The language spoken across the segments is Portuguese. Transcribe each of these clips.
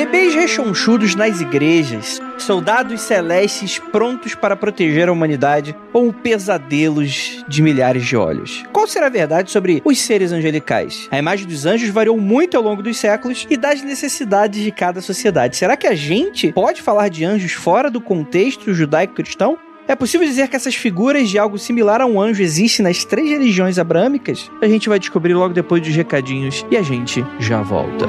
Bebês rechonchudos nas igrejas, soldados celestes prontos para proteger a humanidade ou pesadelos de milhares de olhos. Qual será a verdade sobre os seres angelicais? A imagem dos anjos variou muito ao longo dos séculos e das necessidades de cada sociedade. Será que a gente pode falar de anjos fora do contexto judaico-cristão? É possível dizer que essas figuras de algo similar a um anjo existem nas três religiões abrâmicas? A gente vai descobrir logo depois dos recadinhos e a gente já volta.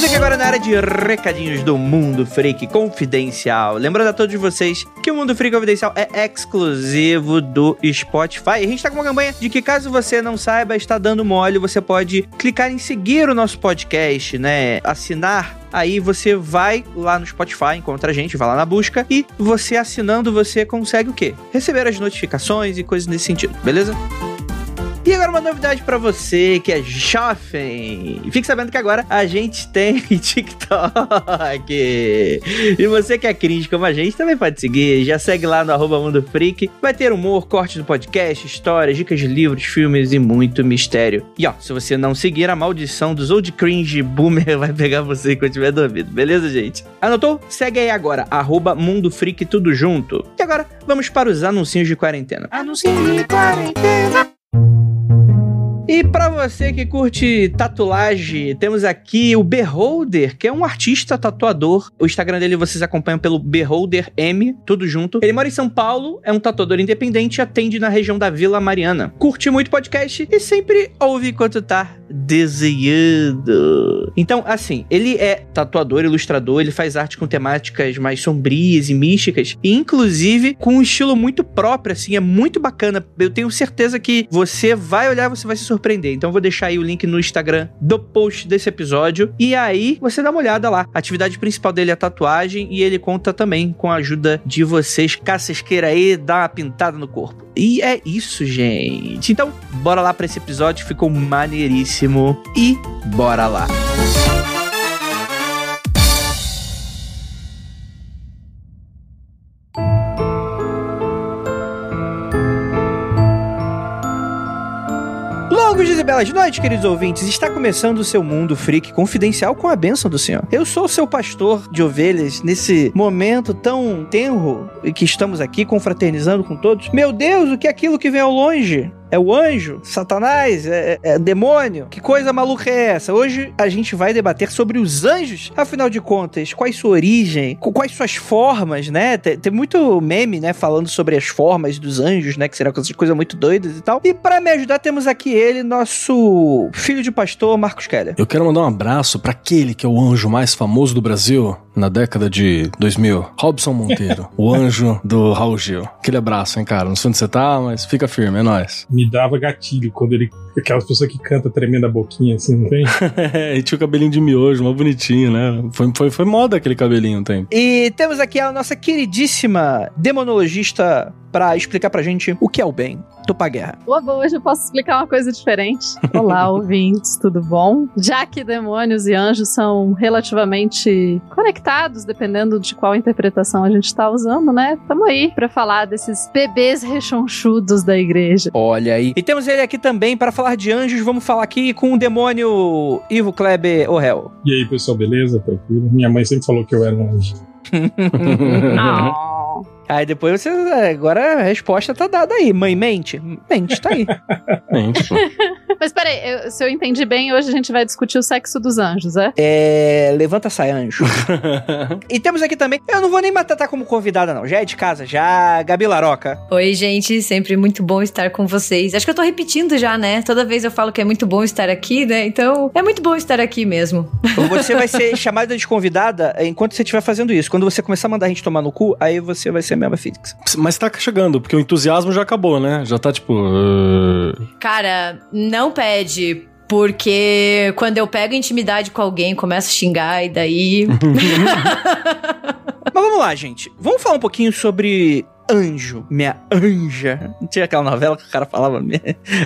Chegamos aqui agora na área de recadinhos do Mundo Freak Confidencial. Lembrando a todos vocês que o Mundo Freak Confidencial é exclusivo do Spotify. A gente tá com uma campanha de que caso você não saiba, está dando mole, você pode clicar em seguir o nosso podcast, né? Assinar Aí você vai lá no Spotify, encontra a gente, vai lá na busca e você assinando você consegue o quê? Receber as notificações e coisas nesse sentido, beleza? E agora uma novidade pra você que é jovem. Fique sabendo que agora a gente tem TikTok. E você que é cringe como a gente também pode seguir. Já segue lá no arroba Mundo Freak. Vai ter humor, cortes do podcast, histórias, dicas de livros, filmes e muito mistério. E ó, se você não seguir, a maldição dos old cringe boomer vai pegar você quando tiver dormido. Beleza, gente? Anotou? Segue aí agora, arroba Mundo Freak tudo junto. E agora, vamos para os anuncinhos de quarentena. Anuncinhos de quarentena. E pra você que curte tatuagem, temos aqui o Beholder, que é um artista tatuador. O Instagram dele vocês acompanham pelo Beholder M, tudo junto. Ele mora em São Paulo, é um tatuador independente e atende na região da Vila Mariana. Curte muito podcast e sempre ouve enquanto tá desenhando. Então, assim, ele é tatuador, ilustrador, ele faz arte com temáticas mais sombrias e místicas, e inclusive com um estilo muito próprio, assim, é muito bacana. Eu tenho certeza que você vai olhar, você vai se surpreender. Então, eu vou deixar aí o link no Instagram do post desse episódio, e aí você dá uma olhada lá. A atividade principal dele é tatuagem, e ele conta também com a ajuda de vocês, queiram aí dar uma pintada no corpo. E é isso, gente. Então, bora lá para esse episódio, ficou maneiríssimo. E bora lá. Longos Tchau, e belas noites, queridos ouvintes. Está começando o seu mundo freak confidencial com a bênção do Senhor. Eu sou o seu pastor de ovelhas nesse momento tão tenro e que estamos aqui confraternizando com todos. Meu Deus, o que é aquilo que vem ao longe? É o anjo? Satanás? É, é, é demônio? Que coisa maluca é essa? Hoje a gente vai debater sobre os anjos. Afinal de contas, quais sua origem? Quais suas formas, né? Tem, tem muito meme, né? Falando sobre as formas dos anjos, né? Que serão coisas coisa muito doidas e tal. E para me ajudar, temos aqui ele, nosso filho de pastor, Marcos Keller. Eu quero mandar um abraço para aquele que é o anjo mais famoso do Brasil na década de 2000, Robson Monteiro, o anjo do Raul Gil. Aquele abraço, hein, cara? Não sei onde você tá, mas fica firme, é nóis. Me dava gatilho quando ele. Aquelas pessoas que cantam tremendo a boquinha assim, não tem? e tinha o cabelinho de miojo, mó bonitinho, né? Foi, foi, foi moda aquele cabelinho, tem. E temos aqui a nossa queridíssima demonologista para explicar pra gente o que é o bem. Topa Guerra. Logo, hoje eu posso explicar uma coisa diferente. Olá, ouvintes, tudo bom? Já que demônios e anjos são relativamente conectados, dependendo de qual interpretação a gente está usando, né? Tamo aí para falar desses bebês rechonchudos da igreja. Olha aí. E temos ele aqui também para falar de anjos. Vamos falar aqui com o demônio Ivo Kleber Orel. E aí, pessoal, beleza? Tranquilo? Minha mãe sempre falou que eu era um anjo. oh. Aí depois você. Agora a resposta tá dada aí. Mãe, mente? Mente, tá aí. mente, pô. Mas peraí, eu- se eu entendi bem, hoje a gente vai discutir o sexo dos anjos, é? É. Levanta, sai, anjo. e temos aqui também. Eu não vou nem matar como convidada, não. Já é de casa, já. Gabi Laroca. Oi, gente, sempre muito bom estar com vocês. Acho que eu tô repetindo já, né? Toda vez eu falo que é muito bom estar aqui, né? Então, é muito bom estar aqui mesmo. Você vai ser chamada de convidada enquanto você estiver fazendo isso. Quando você começar a mandar a gente tomar no cu, aí você vai ser a mesma fixa. Mas tá chegando, porque o entusiasmo já acabou, né? Já tá tipo. uh, Cara, não pede. Porque quando eu pego intimidade com alguém, começo a xingar e daí. Mas vamos lá, gente. Vamos falar um pouquinho sobre Anjo, minha anja. Não tinha aquela novela que o cara falava minha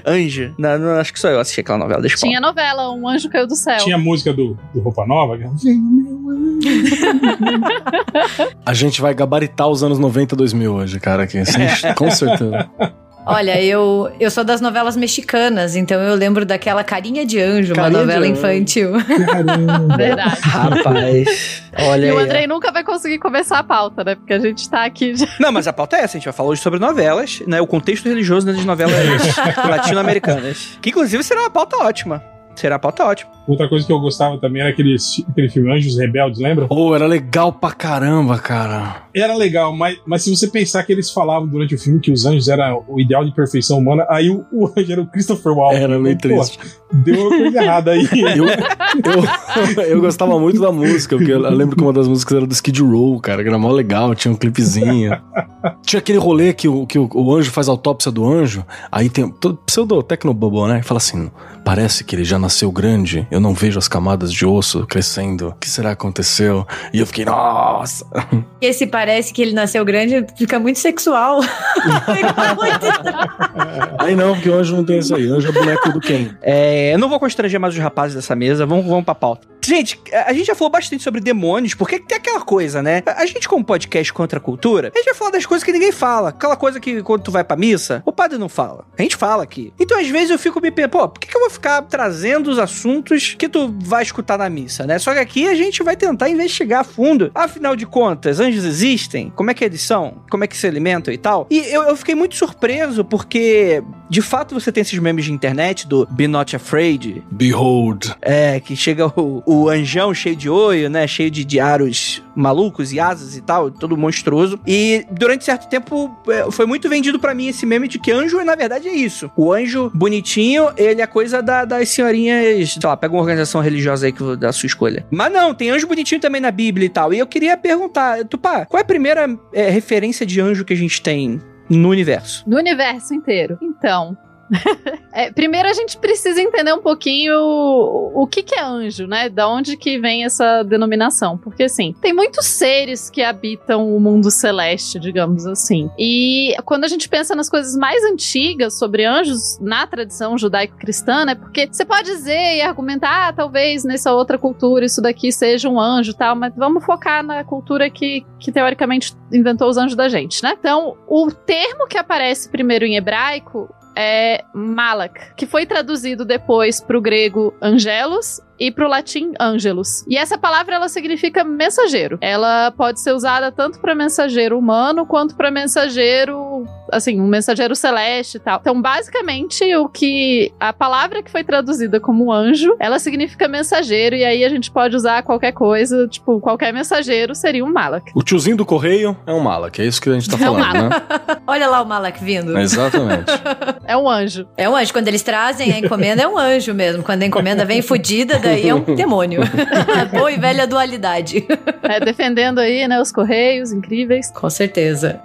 anja? Não, não, acho que só eu assisti aquela novela. Deixa eu Tinha novela, Um Anjo Caiu do Céu. Tinha a música do, do Roupa Nova. que- A gente vai gabaritar os anos 90, 2000 hoje, cara, aqui. Sem- com certeza. Olha, eu, eu sou das novelas mexicanas, então eu lembro daquela Carinha de Anjo, Carinha uma novela infantil. Caramba. Verdade. Rapaz, olha E o aí. Andrei nunca vai conseguir começar a pauta, né? Porque a gente tá aqui já. Não, mas a pauta é essa. A gente vai falar hoje sobre novelas, né? O contexto religioso das novelas latino-americanas. Que inclusive será uma pauta ótima. Será uma pauta ótima. Outra coisa que eu gostava também era aquele, aquele filme Anjos Rebeldes, lembra? Pô, era legal pra caramba, cara. Era legal, mas, mas se você pensar que eles falavam durante o filme que os anjos eram o ideal de perfeição humana, aí o, o anjo era o Christopher Walken. Era meio Pô, triste. Deu uma coisa errada aí. Eu, eu, eu gostava muito da música, porque eu lembro que uma das músicas era do Skid Row, cara, que era mó legal, tinha um clipezinho. Tinha aquele rolê que, o, que o, o anjo faz a autópsia do anjo, aí tem todo pseudo tecnobubble, né? E fala assim: parece que ele já nasceu grande, eu não vejo as camadas de osso crescendo, o que será que aconteceu? E eu fiquei, nossa! Esse parece que ele nasceu grande, fica muito sexual. Aí não, porque o anjo não tem isso aí, anjo é boneco do Ken. É, eu não vou constranger mais os rapazes dessa mesa, vamos, vamos pra pauta. Gente, a gente já falou bastante sobre demônios, porque tem aquela coisa, né? A gente, como podcast contra a cultura, a gente vai falar das coisas que ninguém fala. Aquela coisa que quando tu vai pra missa, o padre não fala. A gente fala aqui. Então, às vezes, eu fico me pensando, pô, por que, que eu vou ficar trazendo os assuntos que tu vai escutar na missa, né? Só que aqui a gente vai tentar investigar a fundo. Afinal de contas, anjos existem? Como é que eles são? Como é que se alimentam e tal? E eu, eu fiquei muito surpreso, porque, de fato, você tem esses memes de internet do Be Not Afraid, Behold. é, que chega o, o anjão cheio de olho, né? Cheio de, aros malucos e asas e tal, todo monstruoso. E durante certo tempo é, foi muito vendido pra mim esse meme de que anjo, na verdade, é isso. O anjo bonitinho, ele é coisa da- das senhorinhas, sei lá, pega uma organização religiosa aí que, da sua escolha. Mas não, tem anjo bonitinho também na Bíblia e tal. E eu queria perguntar, Tupá, qual é a primeira é, referência de anjo que a gente tem no universo? No universo inteiro. Então. É, primeiro a gente precisa entender um pouquinho o, o que, que é anjo, né? Da onde que vem essa denominação. Porque, assim, tem muitos seres que habitam o mundo celeste, digamos assim. E quando a gente pensa nas coisas mais antigas sobre anjos na tradição judaico-cristã, né? Porque você pode dizer e argumentar, ah, talvez nessa outra cultura isso daqui seja um anjo tal, mas vamos focar na cultura que, que teoricamente inventou os anjos da gente, né? Então, o termo que aparece primeiro em hebraico é Malak, que foi traduzido depois para o grego angelos e para o latim angelus. E essa palavra ela significa mensageiro. Ela pode ser usada tanto para mensageiro humano quanto para mensageiro, assim, um mensageiro celeste e tal. Então, basicamente, o que a palavra que foi traduzida como anjo, ela significa mensageiro e aí a gente pode usar qualquer coisa, tipo, qualquer mensageiro seria um Malak. O tiozinho do correio é um Malak, é isso que a gente tá É um falando, né? Olha lá o Malak vindo. Exatamente. É um anjo. É um anjo. Quando eles trazem a encomenda, é um anjo mesmo. Quando a encomenda vem fodida, daí é um demônio. Boa e velha dualidade. É, defendendo aí, né, os correios incríveis. Com certeza.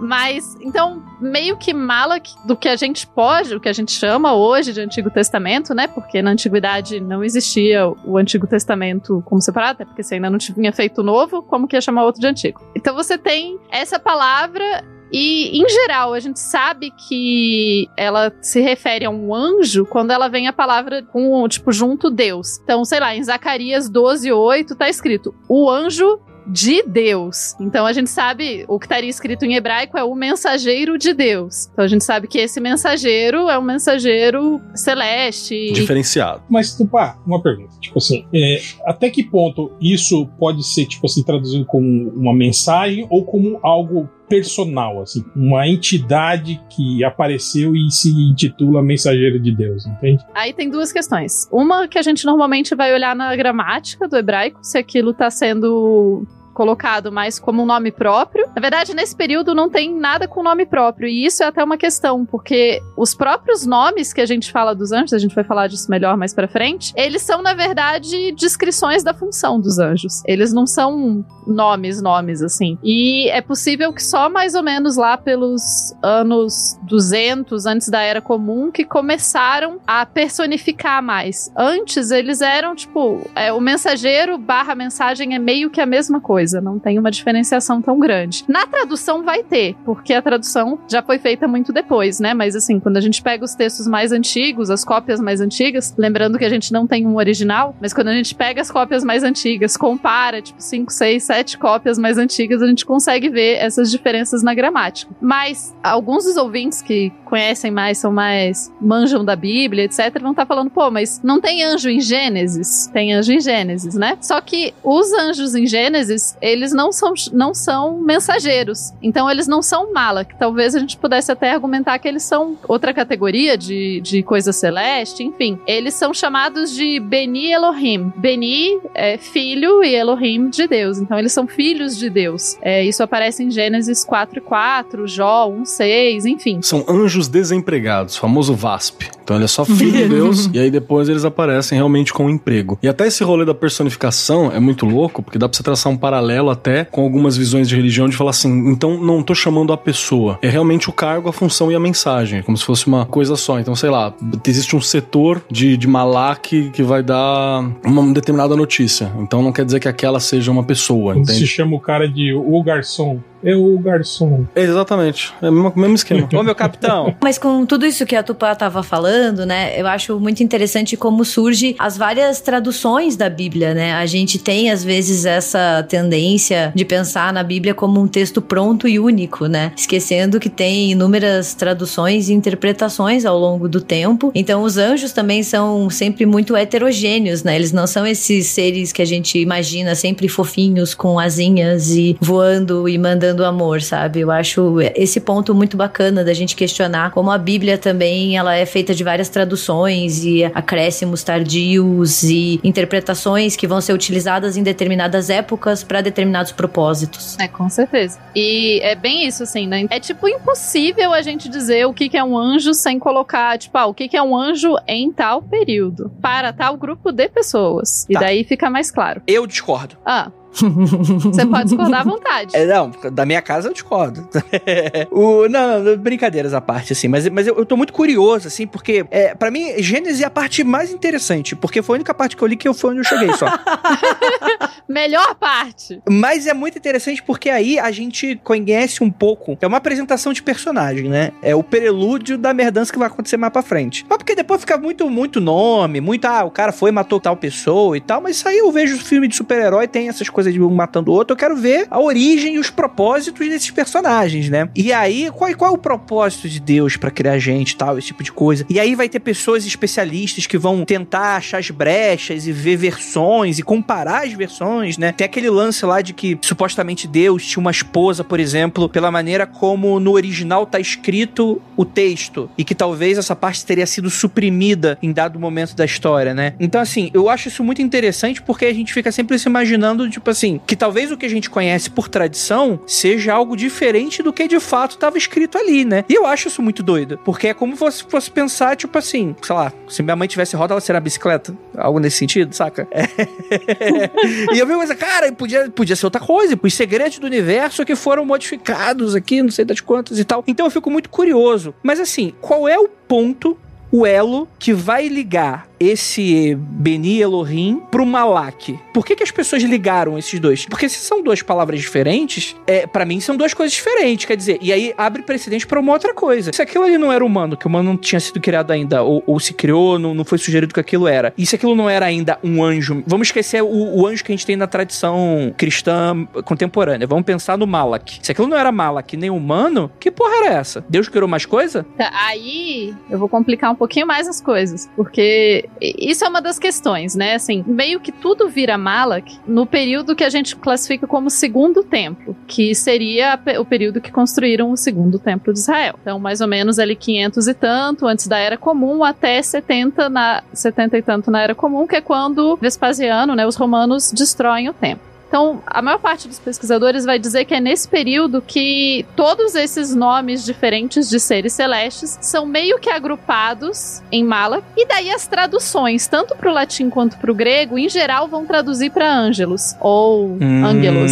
Mas, então, meio que Malak, do que a gente pode, o que a gente chama hoje de Antigo Testamento, né? Porque na Antiguidade não existia o Antigo Testamento como separado, até porque você ainda não tinha feito o novo, como que ia chamar outro de Antigo? Então você tem essa palavra. E, em geral, a gente sabe que ela se refere a um anjo quando ela vem a palavra com, tipo, junto Deus. Então, sei lá, em Zacarias 12, 8, tá escrito: o anjo de Deus. Então a gente sabe, o que estaria escrito em hebraico é o mensageiro de Deus. Então a gente sabe que esse mensageiro é um mensageiro celeste. Diferenciado. Mas, Tupá, uma pergunta. Tipo assim, é, até que ponto isso pode ser, tipo assim, traduzido como uma mensagem ou como algo personal, assim, uma entidade que apareceu e se intitula mensageiro de Deus, entende? Aí tem duas questões. Uma que a gente normalmente vai olhar na gramática do hebraico, se aquilo tá sendo colocado mais como um nome próprio. Na verdade, nesse período não tem nada com nome próprio, e isso é até uma questão, porque os próprios nomes que a gente fala dos anjos, a gente vai falar disso melhor mais para frente, eles são na verdade descrições da função dos anjos. Eles não são nomes, nomes assim. E é possível que só mais ou menos lá pelos anos 200 antes da era comum que começaram a personificar mais. Antes eles eram tipo, é, o mensageiro barra mensagem é meio que a mesma coisa coisa, não tem uma diferenciação tão grande. Na tradução vai ter, porque a tradução já foi feita muito depois, né? Mas assim, quando a gente pega os textos mais antigos, as cópias mais antigas, lembrando que a gente não tem um original, mas quando a gente pega as cópias mais antigas, compara, tipo, 5, 6, 7 cópias mais antigas, a gente consegue ver essas diferenças na gramática. Mas alguns dos ouvintes que conhecem mais, são mais, manjam da Bíblia, etc., vão estar tá falando, pô, mas não tem anjo em Gênesis? Tem anjo em Gênesis, né? Só que os anjos em Gênesis, eles não são, não são mensageiros. Então eles não são malak. Talvez a gente pudesse até argumentar que eles são outra categoria de, de coisa celeste, enfim. Eles são chamados de Beni Elohim. Beni é filho e Elohim de Deus. Então eles são filhos de Deus. É, isso aparece em Gênesis 4 e 4, Jó 1, 6, enfim. São anjos desempregados, famoso VASP. Então ele é só filho de Deus e aí depois eles aparecem realmente com um emprego. E até esse rolê da personificação é muito louco, porque dá pra você traçar um paralelo paralelo até com algumas visões de religião de falar assim, então não tô chamando a pessoa, é realmente o cargo, a função e a mensagem, como se fosse uma coisa só. Então, sei lá, existe um setor de, de malak que vai dar uma determinada notícia. Então não quer dizer que aquela seja uma pessoa, entende? Se chama o cara de o garçom é o garçom. Exatamente. É o mesmo, esquema. Ô, meu capitão. Mas com tudo isso que a Tupá tava falando, né? Eu acho muito interessante como surge as várias traduções da Bíblia, né? A gente tem, às vezes, essa tendência de pensar na Bíblia como um texto pronto e único, né? Esquecendo que tem inúmeras traduções e interpretações ao longo do tempo. Então, os anjos também são sempre muito heterogêneos, né? Eles não são esses seres que a gente imagina sempre fofinhos, com asinhas e voando e mandando do amor, sabe? Eu acho esse ponto muito bacana da gente questionar como a Bíblia também ela é feita de várias traduções e acréscimos tardios e interpretações que vão ser utilizadas em determinadas épocas para determinados propósitos. É, com certeza. E é bem isso, assim, né? É tipo impossível a gente dizer o que, que é um anjo sem colocar, tipo, ah, o que, que é um anjo em tal período, para tal grupo de pessoas. Tá. E daí fica mais claro. Eu discordo. Ah, você pode discordar à vontade. É, não, da minha casa eu discordo. o, não, não, brincadeiras à parte, assim, mas, mas eu, eu tô muito curioso, assim, porque é, para mim, Gênesis é a parte mais interessante, porque foi a única parte que eu li que eu foi onde eu cheguei só. Melhor parte. Mas é muito interessante porque aí a gente conhece um pouco. É uma apresentação de personagem, né? É o prelúdio da merdança que vai acontecer mais pra frente. Mas porque depois fica muito, muito nome, muito, ah, o cara foi, matou tal pessoa e tal, mas isso aí eu vejo filme de super-herói, tem essas coisas coisa de um matando o outro, eu quero ver a origem e os propósitos desses personagens, né? E aí, qual, qual é o propósito de Deus para criar gente tal, esse tipo de coisa? E aí vai ter pessoas especialistas que vão tentar achar as brechas e ver versões e comparar as versões, né? Tem aquele lance lá de que supostamente Deus tinha uma esposa, por exemplo, pela maneira como no original tá escrito o texto e que talvez essa parte teria sido suprimida em dado momento da história, né? Então, assim, eu acho isso muito interessante porque a gente fica sempre se imaginando, tipo assim, que talvez o que a gente conhece por tradição seja algo diferente do que de fato estava escrito ali, né? E eu acho isso muito doido, porque é como se fosse pensar, tipo assim, sei lá, se minha mãe tivesse roda, ela seria bicicleta. Algo nesse sentido, saca? É. e eu vi coisa, cara, podia, podia ser outra coisa, os segredos do universo que foram modificados aqui, não sei das quantas e tal. Então eu fico muito curioso. Mas assim, qual é o ponto o elo que vai ligar esse Beni Elohim pro Malak. Por que, que as pessoas ligaram esses dois? Porque se são duas palavras diferentes, é, para mim são duas coisas diferentes, quer dizer, e aí abre precedente para uma outra coisa. Se aquilo ali não era humano, que o humano não tinha sido criado ainda, ou, ou se criou, não, não foi sugerido que aquilo era, e se aquilo não era ainda um anjo, vamos esquecer o, o anjo que a gente tem na tradição cristã contemporânea, vamos pensar no Malak. Se aquilo não era Malak nem humano, que porra era essa? Deus criou mais coisa? Tá, aí eu vou complicar um um pouquinho mais as coisas, porque isso é uma das questões, né? Assim, meio que tudo vira Malak no período que a gente classifica como segundo templo, que seria o período que construíram o segundo templo de Israel. Então, mais ou menos ali 500 e tanto antes da Era Comum até 70 na 70 e tanto na Era Comum, que é quando Vespasiano, né, os romanos destroem o templo. Então, a maior parte dos pesquisadores vai dizer que é nesse período que todos esses nomes diferentes de seres celestes são meio que agrupados em mala, e daí as traduções, tanto para o latim quanto para o grego, em geral vão traduzir para ângelos ou Hum.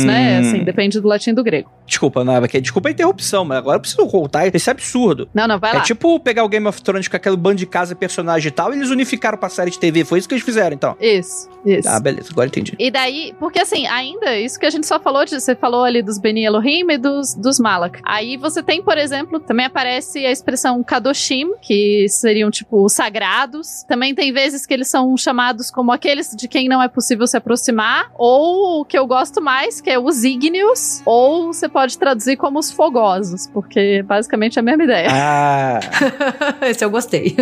né? Assim, depende do latim e do grego. Desculpa, Nava, que desculpa a interrupção, mas agora eu preciso contar esse absurdo. Não, não, vai É lá. tipo pegar o Game of Thrones com aquele bando de casa, personagem e tal, e eles unificaram pra série de TV. Foi isso que eles fizeram, então. Isso, isso. Ah, beleza, agora entendi. E daí, porque assim, ainda, isso que a gente só falou, de, você falou ali dos Beni Elohim e dos, dos Malak. Aí você tem, por exemplo, também aparece a expressão Kadoshim, que seriam, tipo, os sagrados. Também tem vezes que eles são chamados como aqueles de quem não é possível se aproximar. Ou o que eu gosto mais, que é os ígneos. Ou você pode traduzir como os fogosos, porque basicamente é a mesma ideia. Ah, Esse eu gostei.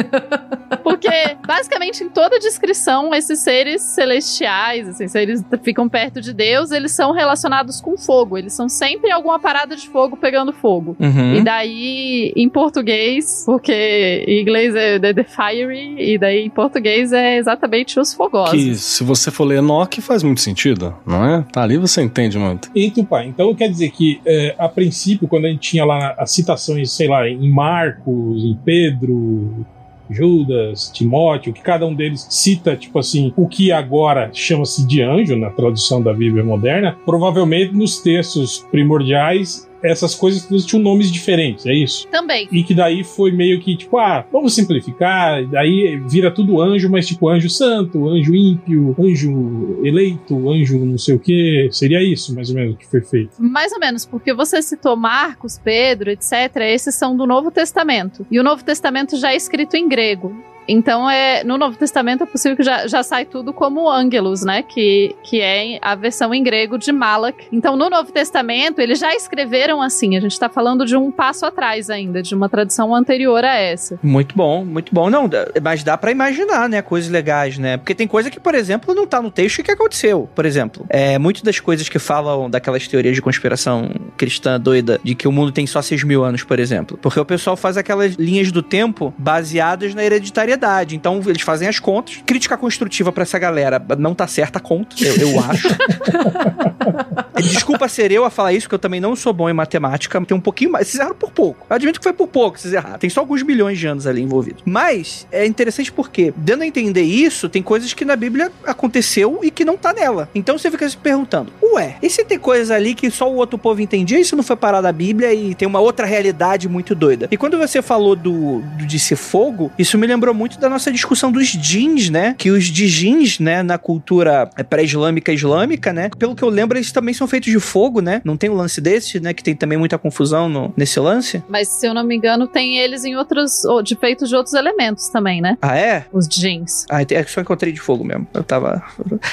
Porque, basicamente, em toda descrição, esses seres celestiais, assim, se eles ficam perto de Deus, eles são relacionados com fogo. Eles são sempre alguma parada de fogo pegando fogo. uhum. E daí, em português, porque em inglês é the, the fiery, e daí em português é exatamente os fogosos. Que se você for ler Enoch faz muito sentido, não é? Tá ali você entende muito. Então, pai, então quer dizer que, é, a princípio, quando a gente tinha lá as citações, sei lá, em Marcos, em Pedro, Judas, Timóteo, que cada um deles cita, tipo assim, o que agora chama-se de anjo na tradução da Bíblia moderna, provavelmente nos textos primordiais essas coisas todas tinham nomes diferentes, é isso? Também. E que daí foi meio que, tipo, ah, vamos simplificar, daí vira tudo anjo, mas tipo anjo santo, anjo ímpio, anjo eleito, anjo não sei o que. Seria isso, mais ou menos, que foi feito. Mais ou menos, porque você citou Marcos, Pedro, etc. Esses são do Novo Testamento. E o Novo Testamento já é escrito em grego. Então, é, no Novo Testamento é possível que já, já sai tudo como Ângelos, né? Que, que é a versão em grego de Malak. Então, no Novo Testamento, eles já escreveram assim. A gente tá falando de um passo atrás ainda, de uma tradição anterior a essa. Muito bom, muito bom. Não, mas dá pra imaginar, né, coisas legais, né? Porque tem coisa que, por exemplo, não tá no texto que aconteceu. Por exemplo, é, muitas das coisas que falam daquelas teorias de conspiração cristã doida de que o mundo tem só 6 mil anos, por exemplo. Porque o pessoal faz aquelas linhas do tempo baseadas na hereditariedade. Então, eles fazem as contas. Crítica construtiva pra essa galera. Não tá certa a conta, eu, eu acho. Desculpa ser eu a falar isso, porque eu também não sou bom em matemática. Tem um pouquinho mais. Vocês erraram por pouco. Eu admito que foi por pouco que vocês erraram. Tem só alguns milhões de anos ali envolvidos. Mas é interessante porque, dando a entender isso, tem coisas que na Bíblia aconteceu e que não tá nela. Então você fica se perguntando: ué, e se tem coisas ali que só o outro povo entendia? Isso não foi parar da Bíblia e tem uma outra realidade muito doida. E quando você falou do, do de ser fogo, isso me lembrou muito da nossa discussão dos jeans, né? Que os de jeans, né, na cultura pré-islâmica islâmica, né? Pelo que eu lembro, eles também são feitos de fogo, né? Não tem um lance desse, né? Que tem também muita confusão no- nesse lance. Mas, se eu não me engano, tem eles em outros. ou de feitos de outros elementos também, né? Ah, é? Os jeans. Ah, é que só encontrei de fogo mesmo. Eu tava.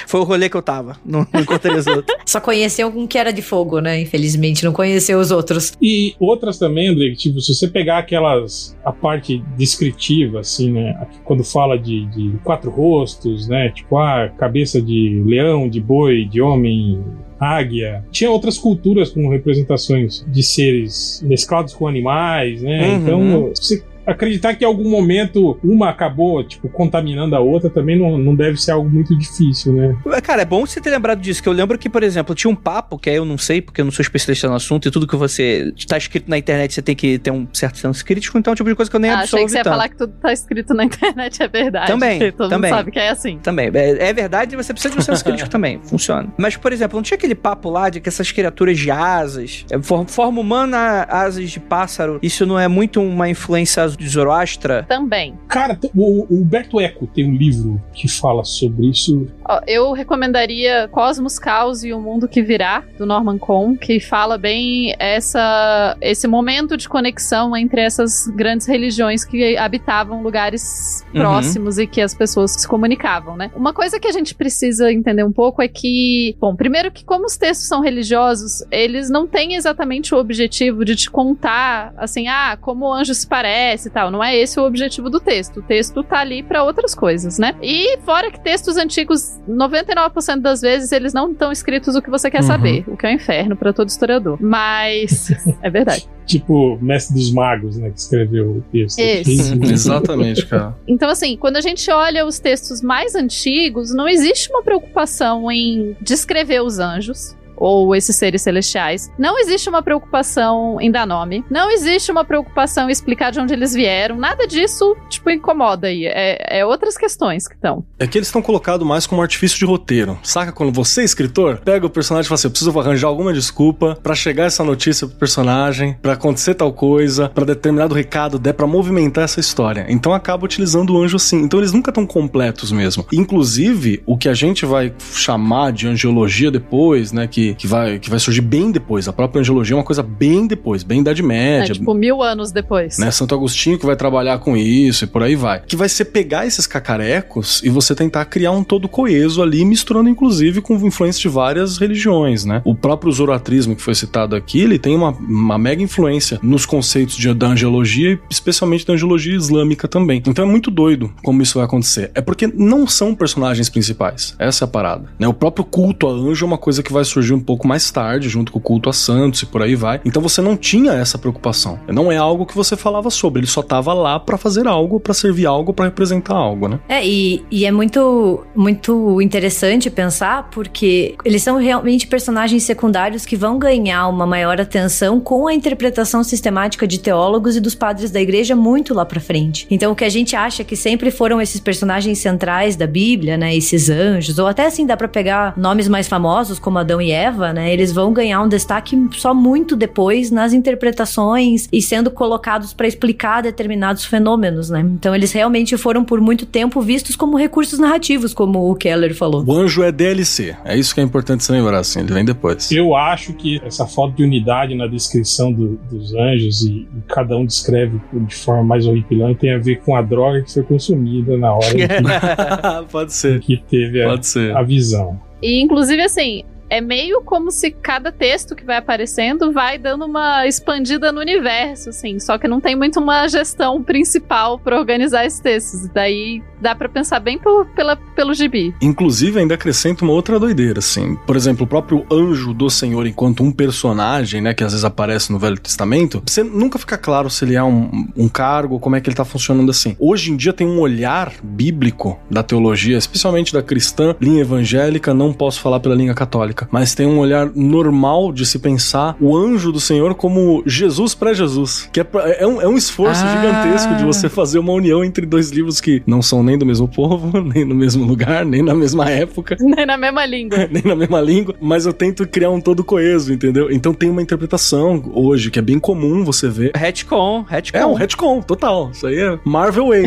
Foi o rolê que eu tava. Não, não encontrei os outros. Só conheceu um que era de fogo, né? Infelizmente, não conheceu os outros. E outras também, André, tipo, se você pegar aquelas. a parte descritiva, assim, né? Aqui Quando fala de, de quatro rostos, né? Tipo, a cabeça de leão, de boi, de homem. Águia. Tinha outras culturas com representações de seres mesclados com animais, né? Uhum. Então, você acreditar que em algum momento uma acabou, tipo, contaminando a outra também não, não deve ser algo muito difícil, né? Cara, é bom você ter lembrado disso, que eu lembro que, por exemplo, tinha um papo, que aí eu não sei, porque eu não sou especialista no assunto, e tudo que você tá escrito na internet você tem que ter um certo senso crítico, então é um tipo de coisa que eu nem Ah, achei que você ia tanto. falar que tudo tá escrito na internet é verdade. Também, Todo também. mundo sabe que é assim. Também. É, é verdade, você precisa de um senso crítico também. Funciona. Mas, por exemplo, não tinha aquele papo lá de que essas criaturas de asas, é, for- forma humana, asas de pássaro, isso não é muito uma influência de Zoroastra? Também. Cara, o, o Humberto Eco tem um livro que fala sobre isso. Ó, eu recomendaria Cosmos, Caos e o Mundo que Virá, do Norman Cohn, que fala bem essa, esse momento de conexão entre essas grandes religiões que habitavam lugares Uhum. próximos e que as pessoas se comunicavam, né? Uma coisa que a gente precisa entender um pouco é que, bom, primeiro que como os textos são religiosos, eles não têm exatamente o objetivo de te contar, assim, ah, como o anjo se parece, e tal. Não é esse o objetivo do texto. O texto tá ali para outras coisas, né? E fora que textos antigos, 99% das vezes, eles não estão escritos o que você quer Uhum. saber, o que é um inferno para todo historiador. Mas é verdade. Tipo, Mestre dos Magos, né? Que escreveu o texto. Esse. Exatamente, cara. Então, assim, quando a gente olha os textos mais antigos, não existe uma preocupação em descrever os anjos. Ou esses seres celestiais. Não existe uma preocupação em dar nome. Não existe uma preocupação em explicar de onde eles vieram. Nada disso, tipo, incomoda aí. É, é outras questões que estão. É que eles estão colocados mais como artifício de roteiro. Saca quando você, escritor, pega o personagem e fala assim: eu preciso arranjar alguma desculpa pra chegar essa notícia pro personagem, pra acontecer tal coisa, pra determinado recado der pra movimentar essa história. Então acaba utilizando o anjo assim. Então eles nunca estão completos mesmo. Inclusive, o que a gente vai chamar de angiologia depois, né? Que, que, vai, que vai surgir bem depois. A própria angiologia é uma coisa bem depois, bem Idade É, Média. tipo, mil anos depois. né? Santo Agostinho que vai trabalhar com isso e por aí vai. Que vai ser pegar esses cacarecos e você tentar criar um todo coeso ali, misturando inclusive com influência de várias religiões, né? O próprio zoroatrismo que foi citado aqui, ele tem uma, uma mega influência nos conceitos de, da angelologia e especialmente da angelologia islâmica também. Então é muito doido como isso vai acontecer. É porque não são personagens principais. Essa é a parada. Né? O próprio culto a anjo é uma coisa que vai surgir um pouco mais tarde, junto com o culto a santos e por aí vai. Então você não tinha essa preocupação. Não é algo que você falava sobre. Ele só tava lá pra fazer algo, pra servir algo, pra representar algo, né? É, e, e é muito, muito interessante pensar porque eles são realmente personagens secundários que vão ganhar uma maior atenção com a interpretação sistemática de teólogos e dos padres da igreja muito lá pra frente. Então, o que a gente acha que sempre foram esses personagens centrais da Bíblia, né, esses anjos, ou até assim dá pra pegar nomes mais famosos como Adão e Eva, né, eles vão ganhar um destaque só muito depois nas interpretações e sendo colocados pra explicar determinados fenômenos, né? Então, eles realmente foram por muito tempo vistos como recursos narrativos, como o Keller falou. O anjo é DLC. É isso que é importante se lembrar, assim. Ele vem depois. Eu acho que essa falta de unidade na descrição do- dos anjos e, e cada um descreve de forma mais horripilante tem a ver com a droga que foi consumida na hora que, Pode ser. que teve a, Pode ser. a visão. E, inclusive, assim, é meio como se cada texto que vai aparecendo vai dando uma expandida no universo, assim. Só que não tem muito uma gestão principal pra organizar esses textos. Daí dá pra pensar bem por- pela, pelo gibi. Inclusive, ainda acrescenta uma outra doideira, assim. Por exemplo, o próprio anjo do Senhor, enquanto um personagem, né, que às vezes aparece no Velho Testamento, você nunca fica claro se ele é um, um cargo, como é que ele tá funcionando assim. Hoje em dia tem um olhar bíblico da teologia, especialmente da cristã, linha evangélica, não posso falar pela linha católica, mas tem um olhar normal de se pensar o anjo do Senhor como Jesus pré-Jesus, que é, é um, é um esforço Ah. gigantesco de você fazer uma união entre dois livros que não são nem do mesmo povo, nem no mesmo lugar, nem na mesma época, Nem na mesma língua. nem na mesma língua, mas eu tento criar um todo coeso, entendeu? Então tem uma interpretação hoje que é bem comum você ver. Retcon, retcon. É um retcon, total. Isso aí é Marvel Way.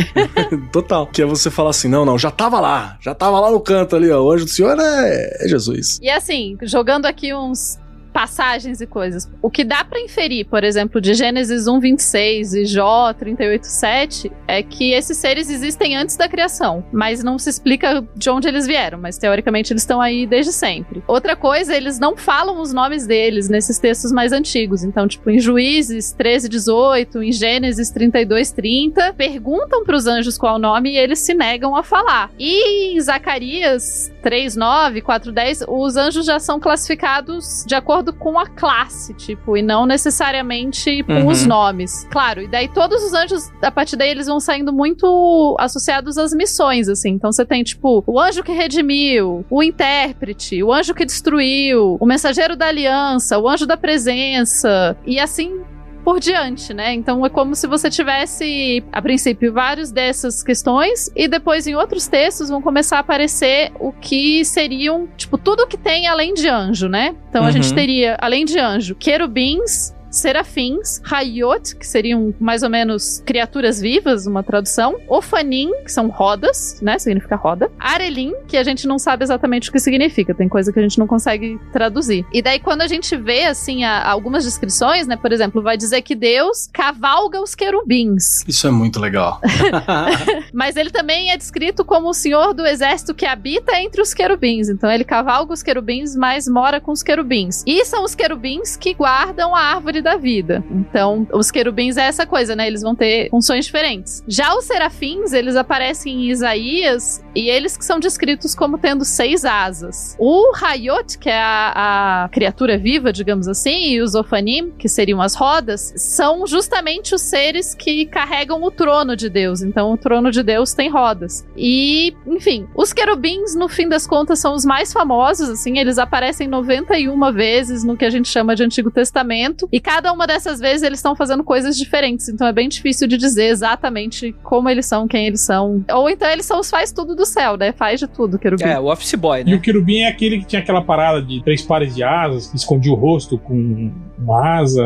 total. Que é você falar assim: não, não, já tava lá. Já tava lá no canto ali, ó. O anjo do Senhor é, é Jesus. E assim, jogando aqui uns passagens e coisas. O que dá pra inferir, por exemplo, de Gênesis 1, 26 e Jó 38, 7, é que esses seres existem antes da criação, mas não se explica de onde eles vieram, mas teoricamente eles estão aí desde sempre. Outra coisa, eles não falam os nomes deles nesses textos mais antigos. Então, tipo, em Juízes 13, 18, em Gênesis 32, 30, perguntam pros anjos qual o nome e eles se negam a falar. E em Zacarias 3, 9, 4, 10, os anjos já são classificados de acordo com a classe, tipo, e não necessariamente com Uhum. os nomes. Claro, e daí todos os anjos, a partir daí, eles vão saindo muito associados às missões, assim. Então você tem, tipo, o anjo que redimiu, o intérprete, o anjo que destruiu, o mensageiro da aliança, o anjo da presença, e assim por diante, né? Então é como se você tivesse, a princípio, vários dessas questões e depois em outros textos vão começar a aparecer o que seriam, tipo, tudo que tem além de anjo, né? Então a Uhum. gente teria, além de anjo, querubins, serafins, Hayot, que seriam mais ou menos criaturas vivas, uma tradução, Ofanim, que são rodas, né, significa roda, Arelim, que a gente não sabe exatamente o que significa, tem coisa que a gente não consegue traduzir. E daí quando a gente vê, assim, a- algumas descrições, né, por exemplo, vai dizer que Deus cavalga os querubins, Isso é muito legal. mas ele também é descrito como o senhor do exército que habita entre os querubins. Então ele cavalga os querubins, mas mora com os querubins. E são os querubins que guardam a árvore da vida. Então, os querubins é essa coisa, né? Eles vão ter funções diferentes. Já os serafins, eles aparecem em Isaías e eles que são descritos como tendo seis asas. O Hayot, que é a, a criatura viva, digamos assim, e os Ofanim, que seriam as rodas, são justamente os seres que carregam o trono de Deus. Então, o trono de Deus tem rodas. E, enfim, os querubins, no fim das contas, são os mais famosos, assim, eles aparecem 91 vezes no que a gente chama de Antigo Testamento, e cada uma dessas vezes eles estão fazendo coisas diferentes, então é bem difícil de dizer exatamente como eles são, quem eles são. Ou então eles são os faz tudo do céu, né? Faz de tudo, querubim. É, o office boy, E né? o querubim é aquele que tinha aquela parada de três pares de asas, que escondia o rosto com uma asa.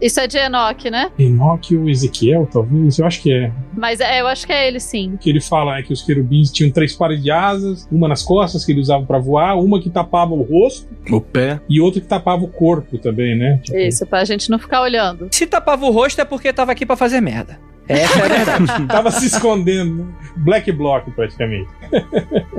Isso é de Enoch, né? Enoque ou Ezequiel, talvez? Eu acho que é. Mas é, eu acho que é ele sim. que ele fala é que os querubins tinham três pares de asas, uma nas costas que ele usava pra voar, uma que tapava o rosto O pé. e outra que tapava o corpo também, né? Tipo, Isso, pra gente não ficar olhando. Se tapava o rosto é porque tava aqui pra fazer merda. Essa é a verdade. Tava se escondendo. Black Block, praticamente.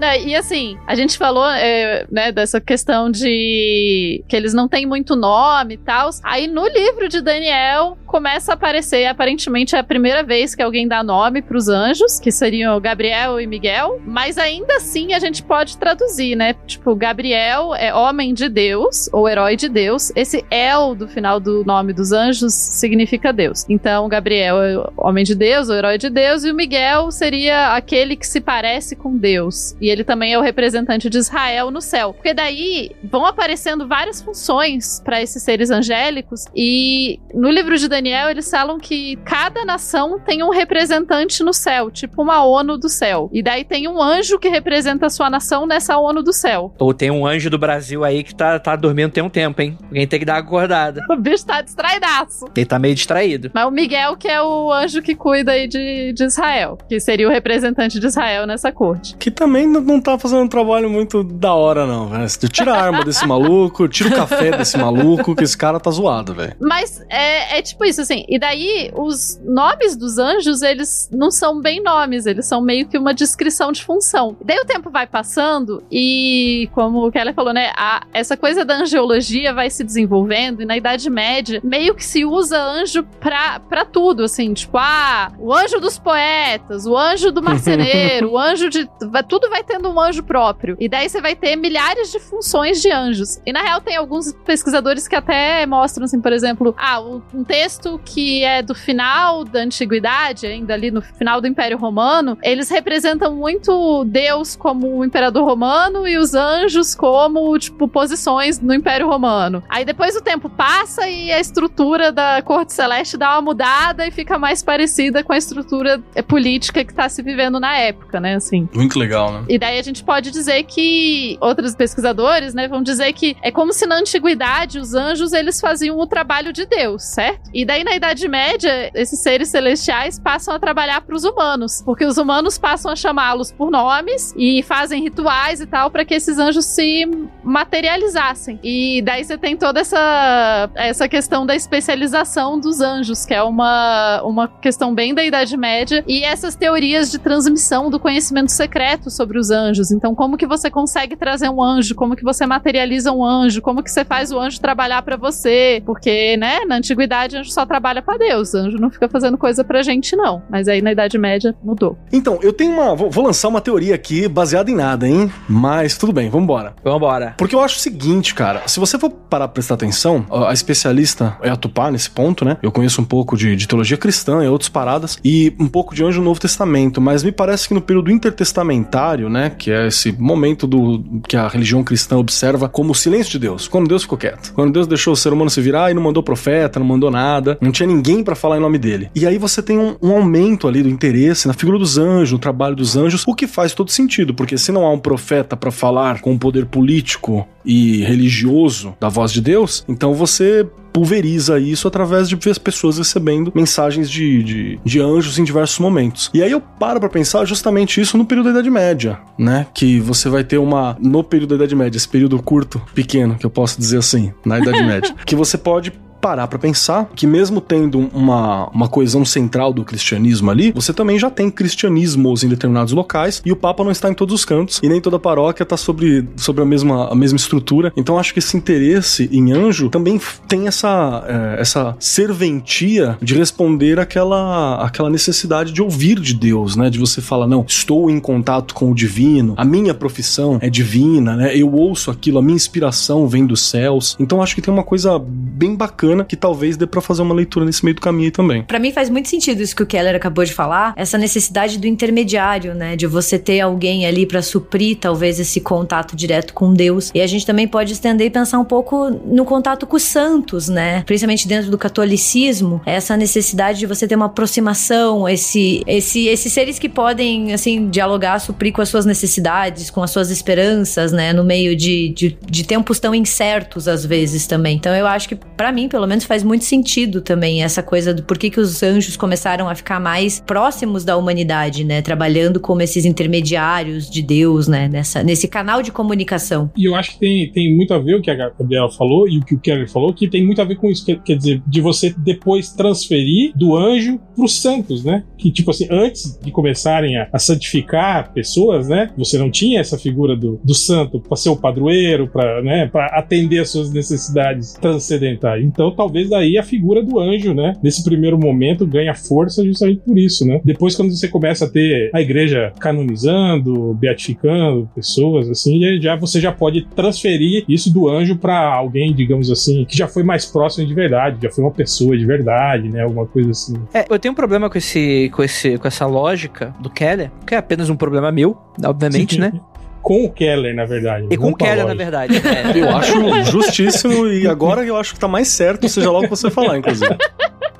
Né, e assim, a gente falou é, né, dessa questão de que eles não têm muito nome e tal. Aí no livro de Daniel começa a aparecer, aparentemente é a primeira vez que alguém dá nome pros anjos, que seriam Gabriel e Miguel. Mas ainda assim a gente pode traduzir, né? Tipo, Gabriel é homem de Deus ou herói de Deus. Esse El do final do nome dos anjos significa Deus. Então, Gabriel é homem de Deus ou herói de Deus, e o Miguel seria aquele que se parece com Deus. E ele também é o representante de Israel no céu. Porque daí vão aparecendo várias funções para esses seres angélicos, e no livro de Daniel eles falam que cada nação tem um representante no céu, tipo uma ONU do céu. E daí tem um anjo que representa a sua nação nessa ONU do céu. Ou tem um anjo do Brasil aí que tá, tá dormindo tem um tempo, hein? Alguém tem que dar uma acordada. O bicho tá distraidaço. Ele tá meio distraído. Mas o Miguel, que é o anjo que cuida aí de, de Israel, que seria o representante de Israel nessa corte. Que também não- tá fazendo um trabalho muito da hora, não, velho. Tira a arma desse maluco, tira o café desse maluco, que esse cara tá zoado, velho. Mas é, é tipo isso, assim. E daí, os nomes dos anjos, eles não são bem nomes, eles são meio que uma descrição de função. Daí o tempo vai passando e, como o Keller falou, né, a- essa coisa da angeologia vai se desenvolvendo e na Idade Média, meio que se usa anjo pra, pra tudo, assim, tipo, ah, o anjo dos poetas, o anjo do marceneiro, o anjo de. Tudo vai tendo um anjo próprio. E daí você vai ter milhares de funções de anjos. E na real, tem alguns pesquisadores que até mostram, assim, por exemplo, ah, um texto que é do final da antiguidade, ainda ali no final do Império Romano, eles representam muito Deus como o imperador romano e os anjos como, tipo, posições no Império Romano. Aí depois o tempo passa e a estrutura da corte celeste dá uma mudada e fica mais parecida com a estrutura política que tá se vivendo na época, né, assim. Muito legal, né? E daí a gente pode dizer que outros pesquisadores, né, vão dizer que é como se na antiguidade os anjos eles faziam o trabalho de Deus, certo? E daí na Idade Média esses seres celestiais passam a trabalhar para os humanos, porque os humanos passam a chamá-los por nomes e fazem rituais e tal para que esses anjos se materializassem. E daí você tem toda essa essa questão da especialização dos anjos, que é uma uma questão bem da Idade Média e essas teorias de transmissão do conhecimento secreto sobre os anjos. Então, como que você consegue trazer um anjo? Como que você materializa um anjo? Como que você faz o anjo trabalhar pra você? Porque, né, na antiguidade, anjo só trabalha pra Deus. Anjo não fica fazendo coisa pra gente, não. Mas aí na Idade Média mudou. Então, eu tenho uma. Vou, vou lançar uma teoria aqui baseada em nada, hein? Mas tudo bem, vambora. Vambora. Porque eu acho o seguinte, cara, se você for parar pra prestar atenção, a a especialista é a Tupá nesse ponto, né? Eu conheço um pouco de, de teologia cristã e outras paradas, e um pouco de anjo no Novo Testamento, mas me parece que no período intertestamentário, né? Que é esse momento do que a religião cristã observa como o silêncio de Deus, quando Deus ficou quieto. Quando Deus deixou o ser humano se virar e não mandou profeta, não mandou nada, não tinha ninguém pra falar em nome dele. E aí você tem um, um aumento ali do interesse na figura dos anjos, no trabalho dos anjos, o que faz todo sentido, porque se não há um profeta pra falar com o poder político e religioso da voz de Deus, então você pulveriza isso através de ver as pessoas recebendo mensagens de, de, de anjos em diversos momentos. E aí eu paro pra pensar justamente isso no período da Idade Média, né? Que você vai ter uma. No período da Idade Média, esse período curto, pequeno, que eu posso dizer assim, na Idade Média, que você pode parar pra pensar que mesmo tendo uma, uma coesão central do cristianismo ali, você também já tem cristianismos em determinados locais e o Papa não está em todos os cantos e nem toda paróquia está sobre, sobre a, mesma, a mesma estrutura. Então acho que esse interesse em anjo também tem essa, é, essa serventia de responder aquela, aquela necessidade de ouvir de Deus, né? De você falar, não, estou em contato com o divino, a minha profissão é divina, né? Eu ouço aquilo, a minha inspiração vem dos céus. Então acho que tem uma coisa bem bacana que talvez dê para fazer uma leitura nesse meio do caminho aí também. Para mim faz muito sentido isso que o Keller acabou de falar, essa necessidade do intermediário, né? De você ter alguém ali para suprir talvez esse contato direto com Deus. E a gente também pode estender e pensar um pouco no contato com os santos, né? Principalmente dentro do catolicismo, essa necessidade de você ter uma aproximação, esse, esse, esses seres que podem, assim, dialogar, suprir com as suas necessidades, com as suas esperanças, né? No meio de, de, de tempos tão incertos, às vezes, também. Então eu acho que, para mim, pelo menos, faz muito sentido também essa coisa do porquê que os anjos começaram a ficar mais próximos da humanidade, né? Trabalhando como esses intermediários de Deus, né? Nessa, nesse canal de comunicação. E eu acho que tem, tem muito a ver o que a Gabriela falou e o que o Keller falou, que tem muito a ver com isso. Quer, dizer, de você depois transferir do anjo pros santos, né? Que, tipo assim, antes de começarem a, a santificar pessoas, né? Você não tinha essa figura do, do santo para ser o padroeiro, para né, pra atender as suas necessidades transcendentais. Então, talvez daí a figura do anjo, né? Nesse primeiro momento ganha força justamente por isso, né? Depois, quando você começa a ter a igreja canonizando, beatificando pessoas, assim, já você já pode transferir isso do anjo para alguém, digamos assim, que já foi mais próximo de verdade, já foi uma pessoa de verdade, né? Alguma coisa assim. É, eu tenho um problema com esse, com esse, com essa lógica do Keller, que é apenas um problema meu, obviamente, Sim. né? Com o Keller, na verdade. E com o Keller, na verdade. é. Eu acho justíssimo e agora eu acho que tá mais certo, seja lá o que você falar, inclusive.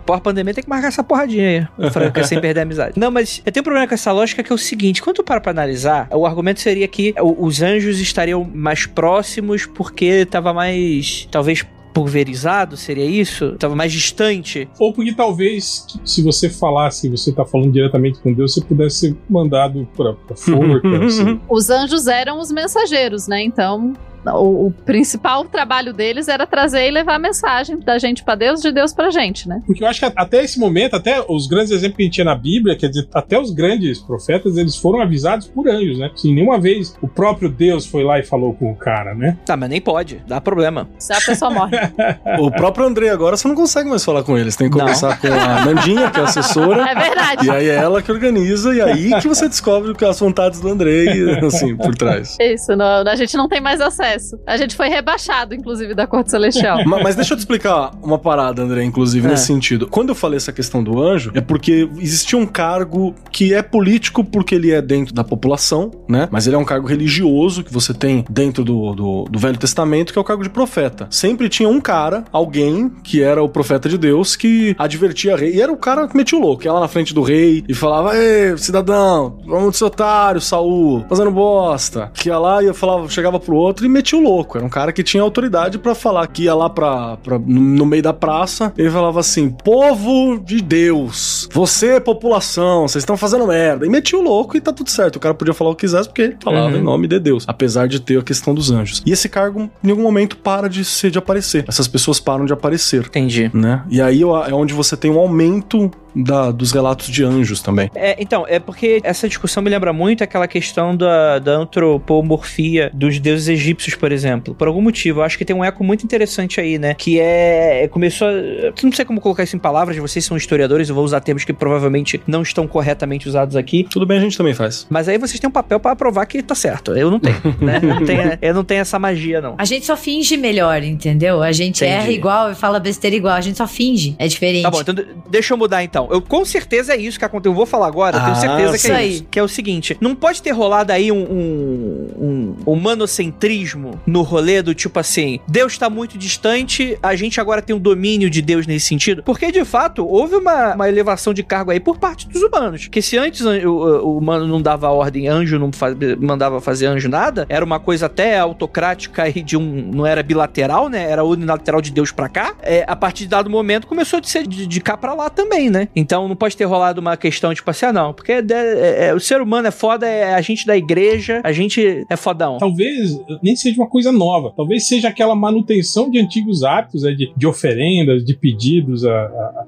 Pós-pandemia tem que marcar essa porradinha aí, Franca, sem perder a amizade. Não, mas eu tenho um problema com essa lógica que é o seguinte: quando tu para pra analisar, o argumento seria que os anjos estariam mais próximos porque tava mais. talvez pulverizado, seria isso? Tava mais distante. Ou porque talvez, se você falasse, você tá falando diretamente com Deus, você pudesse ser mandado pra, pra forca, assim. Os anjos eram os mensageiros, né? Então, o, o principal trabalho deles era trazer e levar a mensagem da gente pra Deus, de Deus pra gente, né? Porque eu acho que até esse momento, até os grandes exemplos que a gente tinha na Bíblia, quer dizer, até os grandes profetas, eles foram avisados por anjos, né? Assim, nenhuma vez o próprio Deus foi lá e falou com o cara, né? Tá, mas nem pode, dá problema. Se a pessoa morre. O próprio André agora você não consegue mais falar com eles. Tem que Não. conversar com a Nandinha, que é a assessora. É verdade. E aí é ela que organiza, e aí que você descobre que as vontades do Andrei, assim, por trás. Isso, não- a gente não tem mais acesso. A gente foi rebaixado, inclusive, da Corte Celestial. Ma- Mas, deixa eu te explicar uma parada, André, inclusive, É. nesse sentido. Quando eu falei essa questão do anjo, é porque existia um cargo que é político porque ele é dentro da população, né? Mas ele é um cargo religioso que você tem dentro do, do, do Velho Testamento, que é o cargo de profeta. Sempre tinha um cara, alguém, que era o profeta de Deus, que advertia rei. E era o cara que metia o louco, ia lá na frente do rei e falava: Ei, cidadão, vamos ser otário, Saul, fazendo bosta. Que ia lá e eu falava, chegava pro outro e metia o louco. Era um cara que tinha autoridade pra falar que ia lá pra, pra- no no meio da praça. Ele falava assim: povo de Deus, você, população, vocês estão fazendo merda. E metia o louco e tá tudo certo. O cara podia falar o que quisesse porque ele falava Uhum. em nome de Deus. Apesar de ter a questão dos anjos. E esse cargo, em algum momento, para de ser de aparecer. Essas pessoas param de aparecer. Entendi. Né? E aí é onde você tem um aumento da- dos relatos de anjos também. É, então, é porque essa discussão me lembra muito aquela questão da, da antropomorfia dos deuses egípcios, por exemplo. Por algum motivo, eu acho que tem um eco muito interessante aí, né? Que é. Começou. A, eu não sei como colocar isso em palavras, vocês são historiadores, eu vou usar termos que provavelmente não estão corretamente usados aqui. Tudo bem, a gente também faz. Mas aí vocês têm um papel pra provar que tá certo. Eu não tenho, né? Eu não tenho, eu não tenho essa magia, não. A gente só finge melhor, entendeu? A gente Entendi. erra igual e fala besteira igual. A gente só finge. É diferente. Tá bom, então de- deixa eu mudar então. Eu com certeza é isso que aconteceu. Eu vou falar agora, eu tenho Ah, certeza que isso é isso. Que é o seguinte: não pode ter rolado aí um, um, um humanocentrismo no rolê do tipo assim, Deus tá muito distante, a gente agora tem um domínio de Deus nesse sentido. Porque de fato houve uma, uma elevação de cargo aí por parte dos humanos. Que se antes o, o- humano não dava ordem, anjo não fa- mandava fazer anjo nada, era uma coisa até autocrática e de um. não era bilateral, né? Era unilateral de Deus pra cá. É, a partir de dado momento começou a ser de, de cá pra lá também, né? Então não pode ter rolado uma questão tipo assim, ah, não, porque é, é, o ser humano é foda, é a gente da igreja, a gente é fodão. Talvez nem seja uma coisa nova, talvez seja aquela manutenção de antigos hábitos, né, de, de oferendas, de pedidos a,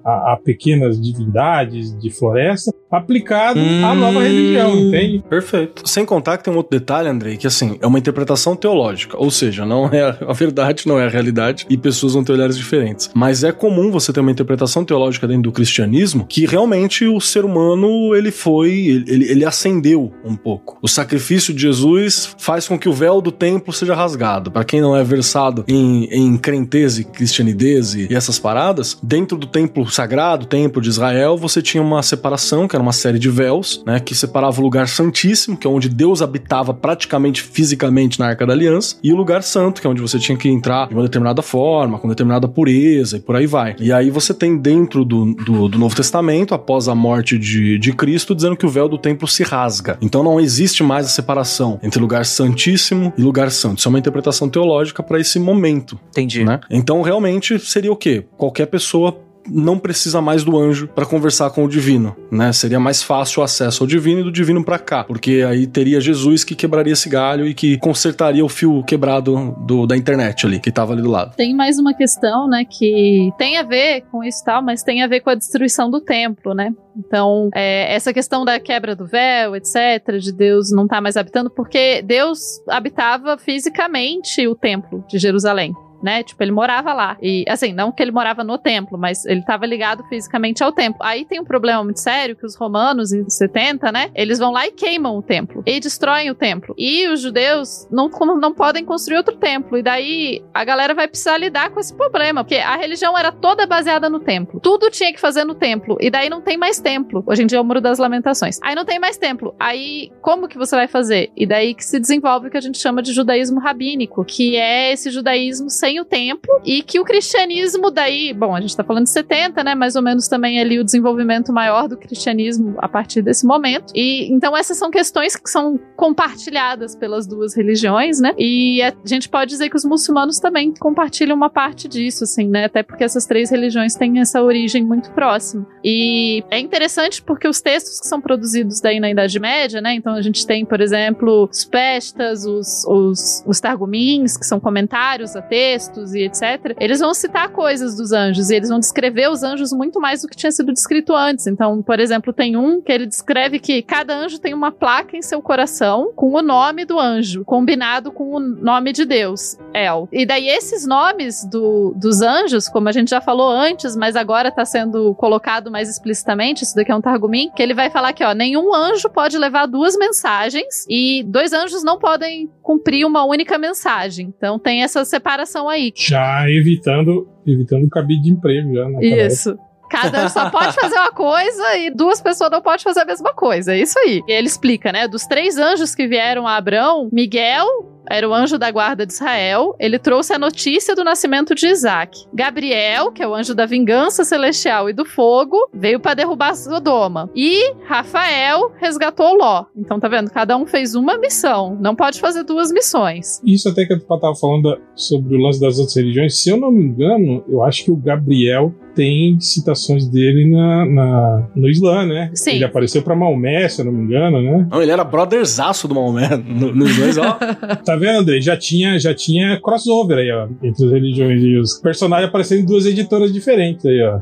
a, a, pequenas divindades de floresta, aplicado hum, à nova religião, entende? Perfeito. Sem contar que tem um outro detalhe, Andrei, que assim, é uma interpretação teológica, ou seja, não é a verdade, não é a realidade, e pessoas vão ter olhares diferentes. Mas é comum você ter uma interpretação teológica dentro do cristianismo que realmente o ser humano, ele foi, ele, ele ascendeu um pouco. O sacrifício de Jesus faz com que o véu do templo seja rasgado. Para quem não é versado em, em crentez e cristianidez e essas paradas, dentro do templo sagrado, templo de Israel, você tinha uma separação, que era uma série de véus, né, que separava o lugar santíssimo, que é onde Deus habitava praticamente fisicamente na Arca da Aliança, e o lugar santo, que é onde você tinha que entrar de uma determinada forma, com determinada pureza e por aí vai. E aí você tem dentro do, do, do Novo Testamento, após a morte de, de Cristo, dizendo que o véu do templo se rasga. Então não existe mais a separação entre lugar santíssimo e lugar santo. Isso é uma interpretação teológica para esse momento. Entendi. Né? Então realmente seria o quê? Qualquer pessoa não precisa mais do anjo para conversar com o divino, né? Seria mais fácil o acesso ao divino e do divino para cá, porque aí teria Jesus que quebraria esse galho e que consertaria o fio quebrado do, da internet ali, que tava ali do lado. Tem mais uma questão, né, que tem a ver com isso tal, mas tem a ver com a destruição do templo, né? Então, é, essa questão da quebra do véu, etc., de Deus não estar tá mais habitando, porque Deus habitava fisicamente o templo de Jerusalém né? Tipo, ele morava lá. E, assim, não que ele morava no templo, mas ele estava ligado fisicamente ao templo. Aí tem um problema muito sério que os romanos, em 70, né? Eles vão lá e queimam o templo. E destroem o templo. E os judeus não, não podem construir outro templo. E daí a galera vai precisar lidar com esse problema, porque a religião era toda baseada no templo. Tudo tinha que fazer no templo. E daí não tem mais templo. Hoje em dia é o Muro das Lamentações. Aí não tem mais templo. Aí como que você vai fazer? E daí que se desenvolve o que a gente chama de judaísmo rabínico, que é esse judaísmo sem o templo e que o cristianismo daí, bom, a gente tá falando de 70, né, mais ou menos também ali o desenvolvimento maior do cristianismo a partir desse momento. E então essas são questões que são compartilhadas pelas duas religiões, né? E a gente pode dizer que os muçulmanos também compartilham uma parte disso, assim, né? Até porque essas três religiões têm essa origem muito próxima. E é interessante porque os textos que são produzidos daí na Idade Média, né? Então a gente tem, por exemplo, os pestas, os, os, os targumins, que são comentários a textos, e etc., eles vão citar coisas dos anjos e eles vão descrever os anjos muito mais do que tinha sido descrito antes. Então, por exemplo, tem um que ele descreve que cada anjo tem uma placa em seu coração com o nome do anjo, combinado com o nome de Deus, El. E daí esses nomes do, dos anjos, como a gente já falou antes, mas agora está sendo colocado mais explicitamente, isso daqui é um targumim, que ele vai falar que, ó, nenhum anjo pode levar duas mensagens e dois anjos não podem cumprir uma única mensagem. Então tem essa separação aí. Já evitando, evitando o cabide de emprego já. Isso. Época. Cada um só pode fazer uma coisa e duas pessoas não podem fazer a mesma coisa. É isso aí. E ele explica, né? Dos três anjos que vieram a Abrão, Miguel, era o anjo da guarda de Israel. Ele trouxe a notícia do nascimento de Isaac. Gabriel, que é o anjo da vingança celestial e do fogo, veio para derrubar Sodoma. E Rafael resgatou Ló. Então tá vendo? Cada um fez uma missão. Não pode fazer duas missões. Isso até que eu tava falando sobre o lance das outras religiões. Se eu não me engano, eu acho que o Gabriel tem citações dele na, na, no Islã, né? Sim. Ele apareceu pra Maomé, se eu não me engano, né? Não, ele era brotherzaço do Maomé no, no Islã, ó. tá vendo, André? Já tinha, já tinha crossover aí, ó, entre as religiões e os personagens aparecendo em duas editoras diferentes aí, ó.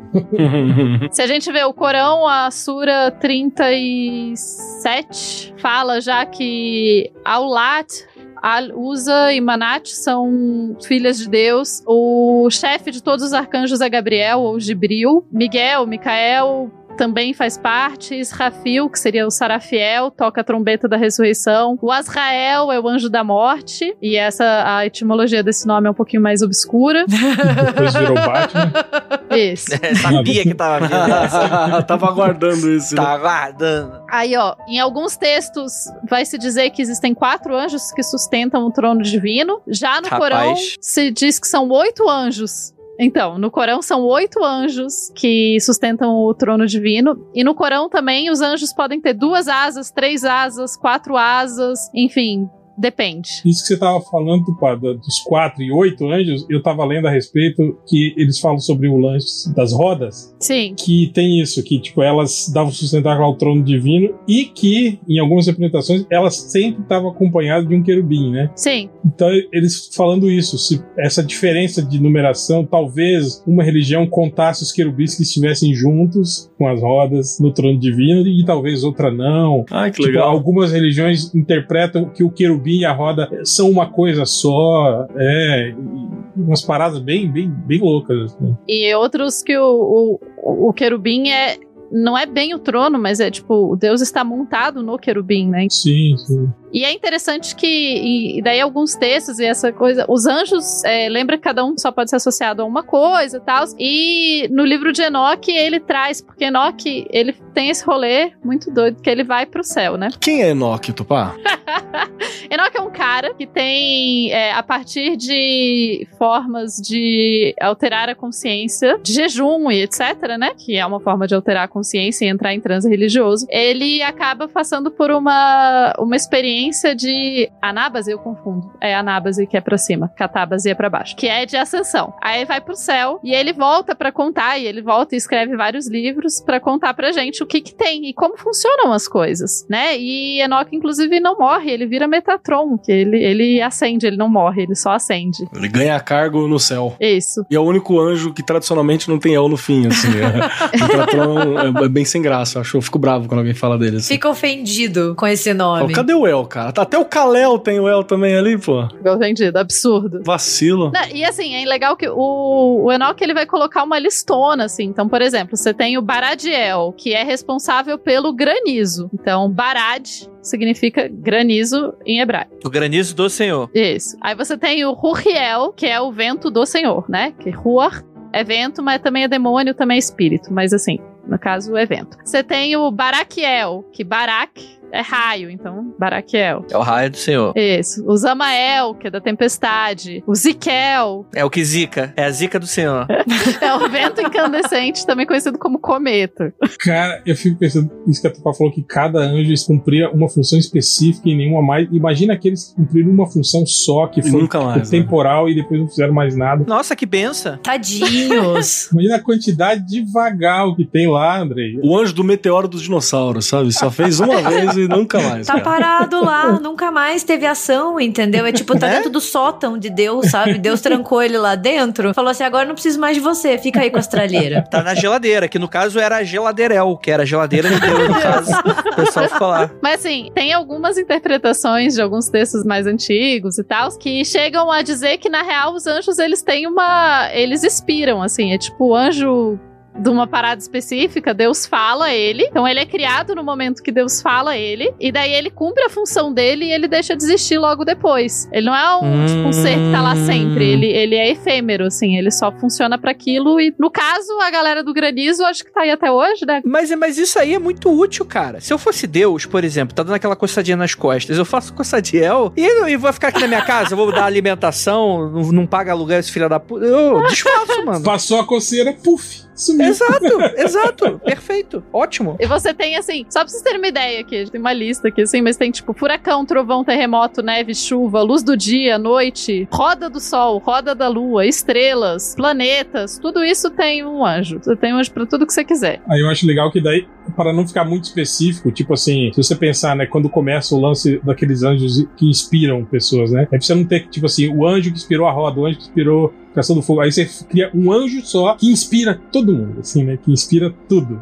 se a gente vê o Corão, a Sura 37 fala já que Aulat Al-Uza e Manat são filhas de Deus. O chefe de todos os arcanjos é Gabriel, ou Gibril. Miguel, Micael, também faz parte. Israfil, que seria o Sarafiel, toca a trombeta da ressurreição. O Azrael é o anjo da morte. E essa, a etimologia desse nome é um pouquinho mais obscura. Depois virou Batman. Isso. É, sabia que tava vindo tava aguardando isso. Tava aguardando. Aí, ó, em alguns textos vai se dizer que existem quatro anjos que sustentam o trono divino. Já no Rapaz. Corão se diz que são oito anjos então, no Corão são oito anjos que sustentam o trono divino. E no Corão também os anjos podem ter duas asas, três asas, quatro asas, enfim, Depende. Isso que você tava falando, dos quatro e oito anjos, eu tava lendo a respeito que eles falam sobre o lance das rodas, Sim. que tem isso, que tipo, elas davam sustentáculo ao trono divino e que, em algumas representações, elas sempre estavam acompanhadas de um querubim, né? Sim. Então, eles falando isso, se essa diferença de numeração, talvez uma religião contasse os querubins que estivessem juntos com as rodas no trono divino e talvez outra não. Ai, que Tipo, algumas religiões interpretam que o querubim e a roda são uma coisa só, é, umas paradas bem, bem, bem loucas. assim. E outros que o, o, o querubim é. Não é bem o trono, mas é tipo, o Deus está montado no querubim, né? Sim, sim. E é interessante que, e, daí alguns textos e essa coisa, os anjos, é, lembra que cada um só pode ser associado a uma coisa e tal. E no livro de Enoque ele traz, porque Enoque, ele tem esse rolê muito doido, que ele vai pro céu, né? Quem é Enoque, Tupá? Enoch é um cara que tem, é, a partir de formas de alterar a consciência, de jejum e etc., né? Que é uma forma de alterar a consciência e entrar em transe religioso. Ele acaba passando por uma, uma experiência de anábase, eu confundo. É anábase que é pra cima, catábase é pra baixo. Que é de ascensão. Aí vai pro céu e ele volta pra contar, e ele volta e escreve vários livros pra contar pra gente o que que tem e como funcionam as coisas, né? E Enoch, inclusive, não morre, ele vira Metatron, que ele, ele acende, ele não morre, ele só acende. Ele ganha cargo no céu. Isso. E é o único anjo que tradicionalmente não tem El no fim, assim. É, o Metatron é, é bem sem graça. Eu, acho, eu fico bravo quando alguém fala dele. Assim. Fica ofendido com esse Fala, nome. Cadê o El, cara? Até o Kalel tem o El também ali, pô. Ficou entendido, absurdo. Vacilo. Não, e assim, é legal que o, o Enoch ele vai colocar uma listona, assim. Então, por exemplo, você tem o Baradiel, que é responsável pelo granizo. Então, Barad significa granizo em hebraico. O granizo do Senhor. Isso. Aí você tem o Ruhiel, que é o vento do Senhor, né? Que Ruach é vento, mas também é demônio, também é espírito. Mas assim, no caso, é vento. Você tem o Baraquiel, que Barak é raio, então Baraquiel. É o raio do Senhor. Isso. O Zamael, que é da tempestade. O Ziquel, É o que zica. É a zica do Senhor. é o vento incandescente, também conhecido como cometa. Cara, eu fico pensando, isso que a Tupá falou, que cada anjo cumpria uma função específica e nenhuma mais. Imagina aqueles que cumpriram uma função só, que foi nunca mais, né? temporal e depois não fizeram mais nada. Nossa, que benção. Tadinhos. Imagina a quantidade de vagal que tem lá, Andrei. O anjo do meteoro dos dinossauros, sabe? Só fez uma vez e nunca mais. Tá cara. parado lá, nunca mais teve ação, entendeu? É tipo, tá Né? dentro do sótão de Deus, sabe? Deus trancou ele lá dentro, falou assim: agora não preciso mais de você, fica aí com a estralheira. Tá na geladeira, que no caso era a geladeirel, que era a geladeira de Deus, no caso. O pessoal falar. Mas assim, tem algumas interpretações de alguns textos mais antigos e tal que chegam a dizer que na real os anjos eles têm uma, eles expiram assim, é tipo o anjo de uma parada específica, Deus fala a ele. Então ele é criado no momento que Deus fala a ele. E daí ele cumpre a função dele e ele deixa de existir logo depois. Ele não é um, tipo, um ser que tá lá sempre. Ele, ele é efêmero, assim. Ele só funciona pra aquilo. E no caso, a galera do granizo, acho que tá aí até hoje, né? Mas, mas isso aí é muito útil, cara. Se eu fosse Deus, por exemplo, tá dando aquela coçadinha nas costas, eu faço coçadiel e, e vou ficar aqui na minha casa, eu vou dar alimentação, não, não paga aluguel esse filho da puta. Eu desfaço, mano. Passou a coceira, puf, sumiu. Exato, exato. Perfeito. Ótimo. E você tem, assim, só pra vocês terem uma ideia aqui, tem uma lista aqui, assim, mas tem, tipo, furacão, trovão, terremoto, neve, chuva, luz do dia, noite, roda do sol, roda da lua, estrelas, planetas, tudo isso tem um anjo. Você tem um anjo pra tudo que você quiser. Aí eu acho legal que daí, para não ficar muito específico, tipo assim, se você pensar, né, quando começa o lance daqueles anjos que inspiram pessoas, né? É pra você não ter, tipo assim, o anjo que inspirou a roda, o anjo que inspirou Criação do Fogo. Aí você cria um anjo só que inspira todo mundo, assim, né? Que inspira tudo.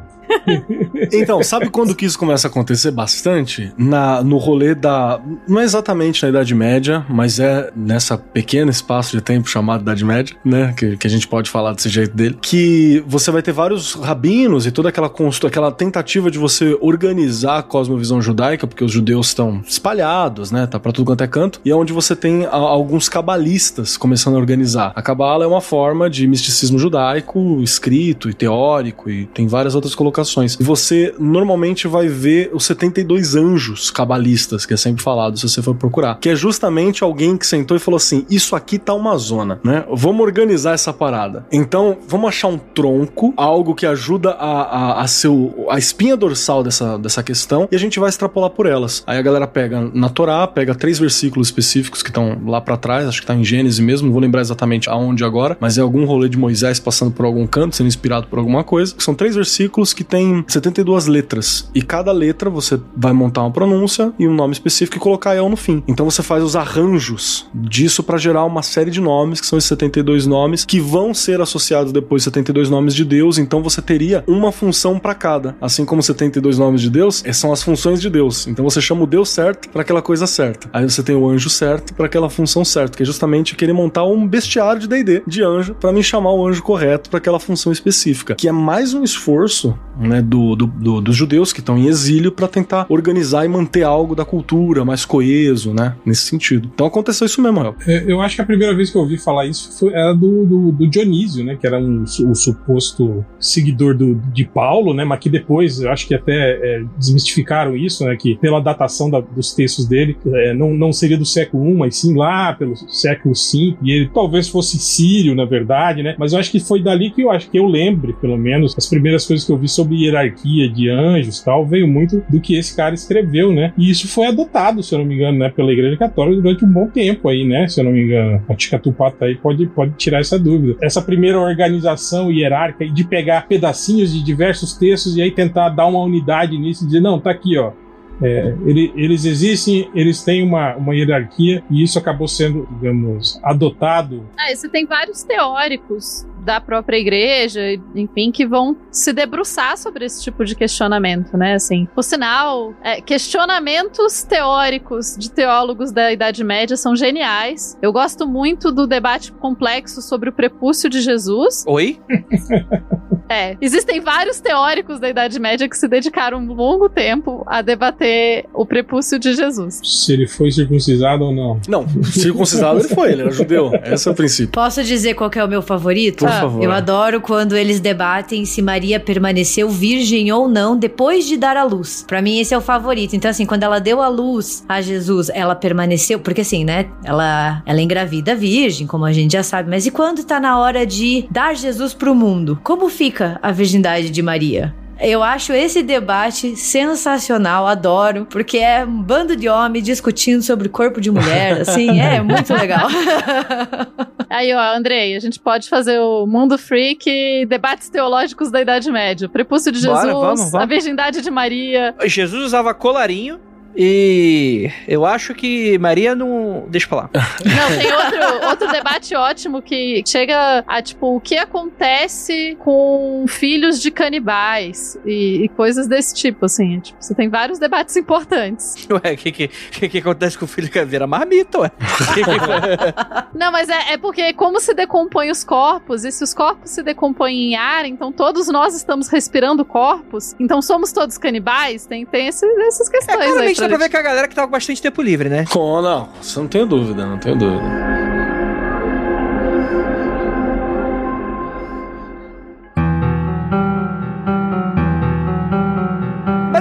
Então, sabe quando que isso começa a acontecer bastante? Na, no rolê da. Não é exatamente na Idade Média, mas é nessa pequeno espaço de tempo chamado Idade Média, né? Que, que a gente pode falar desse jeito dele. Que você vai ter vários rabinos e toda aquela, aquela tentativa de você organizar a cosmovisão judaica, porque os judeus estão espalhados, né? Tá pra tudo quanto é canto. E é onde você tem a- alguns cabalistas começando a organizar. A cabala é uma forma de misticismo judaico escrito e teórico, e tem várias outras colocações Você normalmente vai ver os 72 anjos cabalistas, que é sempre falado, se você for procurar. Que é justamente alguém que sentou e falou assim: Isso aqui tá uma zona, né? Vamos organizar essa parada. Então, vamos achar um tronco, algo que ajuda a, a, a ser o- a espinha dorsal dessa, dessa questão, e a gente vai extrapolar por elas. Aí a galera pega na Torá, pega três versículos específicos que estão lá pra trás, acho que tá em Gênesis mesmo, não vou lembrar exatamente aonde agora, mas é algum rolê de Moisés passando por algum canto, sendo inspirado por alguma coisa. São três versículos que tem 72 letras, e cada letra você vai montar uma pronúncia e um nome específico e colocar El no fim. Então você faz os arranjos disso pra gerar uma série de nomes, que são esses 72 nomes, que vão ser associados depois 72 nomes de Deus, então você teria uma função pra cada. Assim como 72 nomes de Deus, eh, são as funções de Deus. Então você chama o Deus certo pra aquela coisa certa. Aí você tem o anjo certo pra aquela função certa, que é justamente querer montar um bestiário de D&D de anjo pra me chamar o anjo correto pra aquela função específica, que é mais um esforço, né, do, do- do- dos judeus que estão em exílio pra tentar organizar e manter algo da cultura mais coeso, né, nesse sentido. Então aconteceu isso mesmo, Rael. É, Eu acho que a primeira vez que eu ouvi falar isso foi, era do, do, do Dionísio, né? Que era um, o suposto seguidor do, de Paulo, né? Mas que depois, eu acho que até é, desmistificaram isso, né? Que pela datação da- dos textos dele, é, não, não seria do século I, mas sim lá pelo século V. E ele talvez fosse sírio, na verdade, né? Mas eu acho que foi dali que eu acho que eu lembre, pelo menos, as primeiras coisas que eu vi sobre hierarquia de anjos tal, veio muito do que esse cara escreveu, né? E isso foi adotado, se eu não me engano, né? Pela Igreja Católica durante um bom tempo aí, né? Se eu não me engano. A Tica Tupata aí pode, pode tirar essa dúvida. Essa primeira organização hierárquica de pegar pedacinhos de diversos textos e aí tentar dar uma unidade nisso e dizer, não, tá aqui, ó. É, ele- eles existem, eles têm uma, uma hierarquia e isso acabou sendo, digamos, adotado Ah, você tem vários teóricos da própria igreja, enfim, que vão se debruçar sobre esse tipo de questionamento, né? Assim, por sinal, é, questionamentos teóricos de teólogos da Idade Média são geniais. Eu gosto muito do debate complexo sobre o prepúcio de Jesus. Oi? É, existem vários teóricos da Idade Média que se dedicaram um longo tempo a debater o prepúcio de Jesus. se ele foi circuncisado ou não. Não, circuncisado ele foi, ele era judeu. Esse é o princípio. Posso dizer qual que é o meu favorito? Por favor. Eu adoro quando eles debatem se Maria permaneceu virgem ou não depois de dar à luz. Pra mim, esse é o favorito. Então, assim, quando ela deu à luz a Jesus, ela permaneceu. Porque, assim, né? Ela, ela engravida virgem, como a gente já sabe. Mas e quando tá na hora de dar Jesus pro mundo? Como fica a virgindade de Maria? Eu acho esse debate sensacional, adoro, porque é um bando de homem discutindo sobre corpo de mulher, assim, é muito legal. Aí, ó, Andrei, a gente pode fazer o Mundo Freak debates teológicos da Idade Média. O prepúcio de Jesus, Bora, vamos, vamos. a virgindade de Maria. Jesus usava colarinho e eu acho que Maria não. Deixa pra lá. Não, tem outro, outro debate ótimo que chega a, tipo, o que acontece com filhos de canibais e, e coisas desse tipo, assim. Tipo, você tem vários debates importantes. Ué, o que, que, que, que acontece com o filho que vira marmita, ué? Não, mas é, é porque como se decompõem os corpos, e se os corpos se decompõem em ar, então todos nós estamos respirando corpos, então somos todos canibais? Tem, tem esse- essas É, questões aí. claramente dá pra ver que a galera que tava com bastante tempo livre, né? Oh, não, você não tenho dúvida, não tenho dúvida.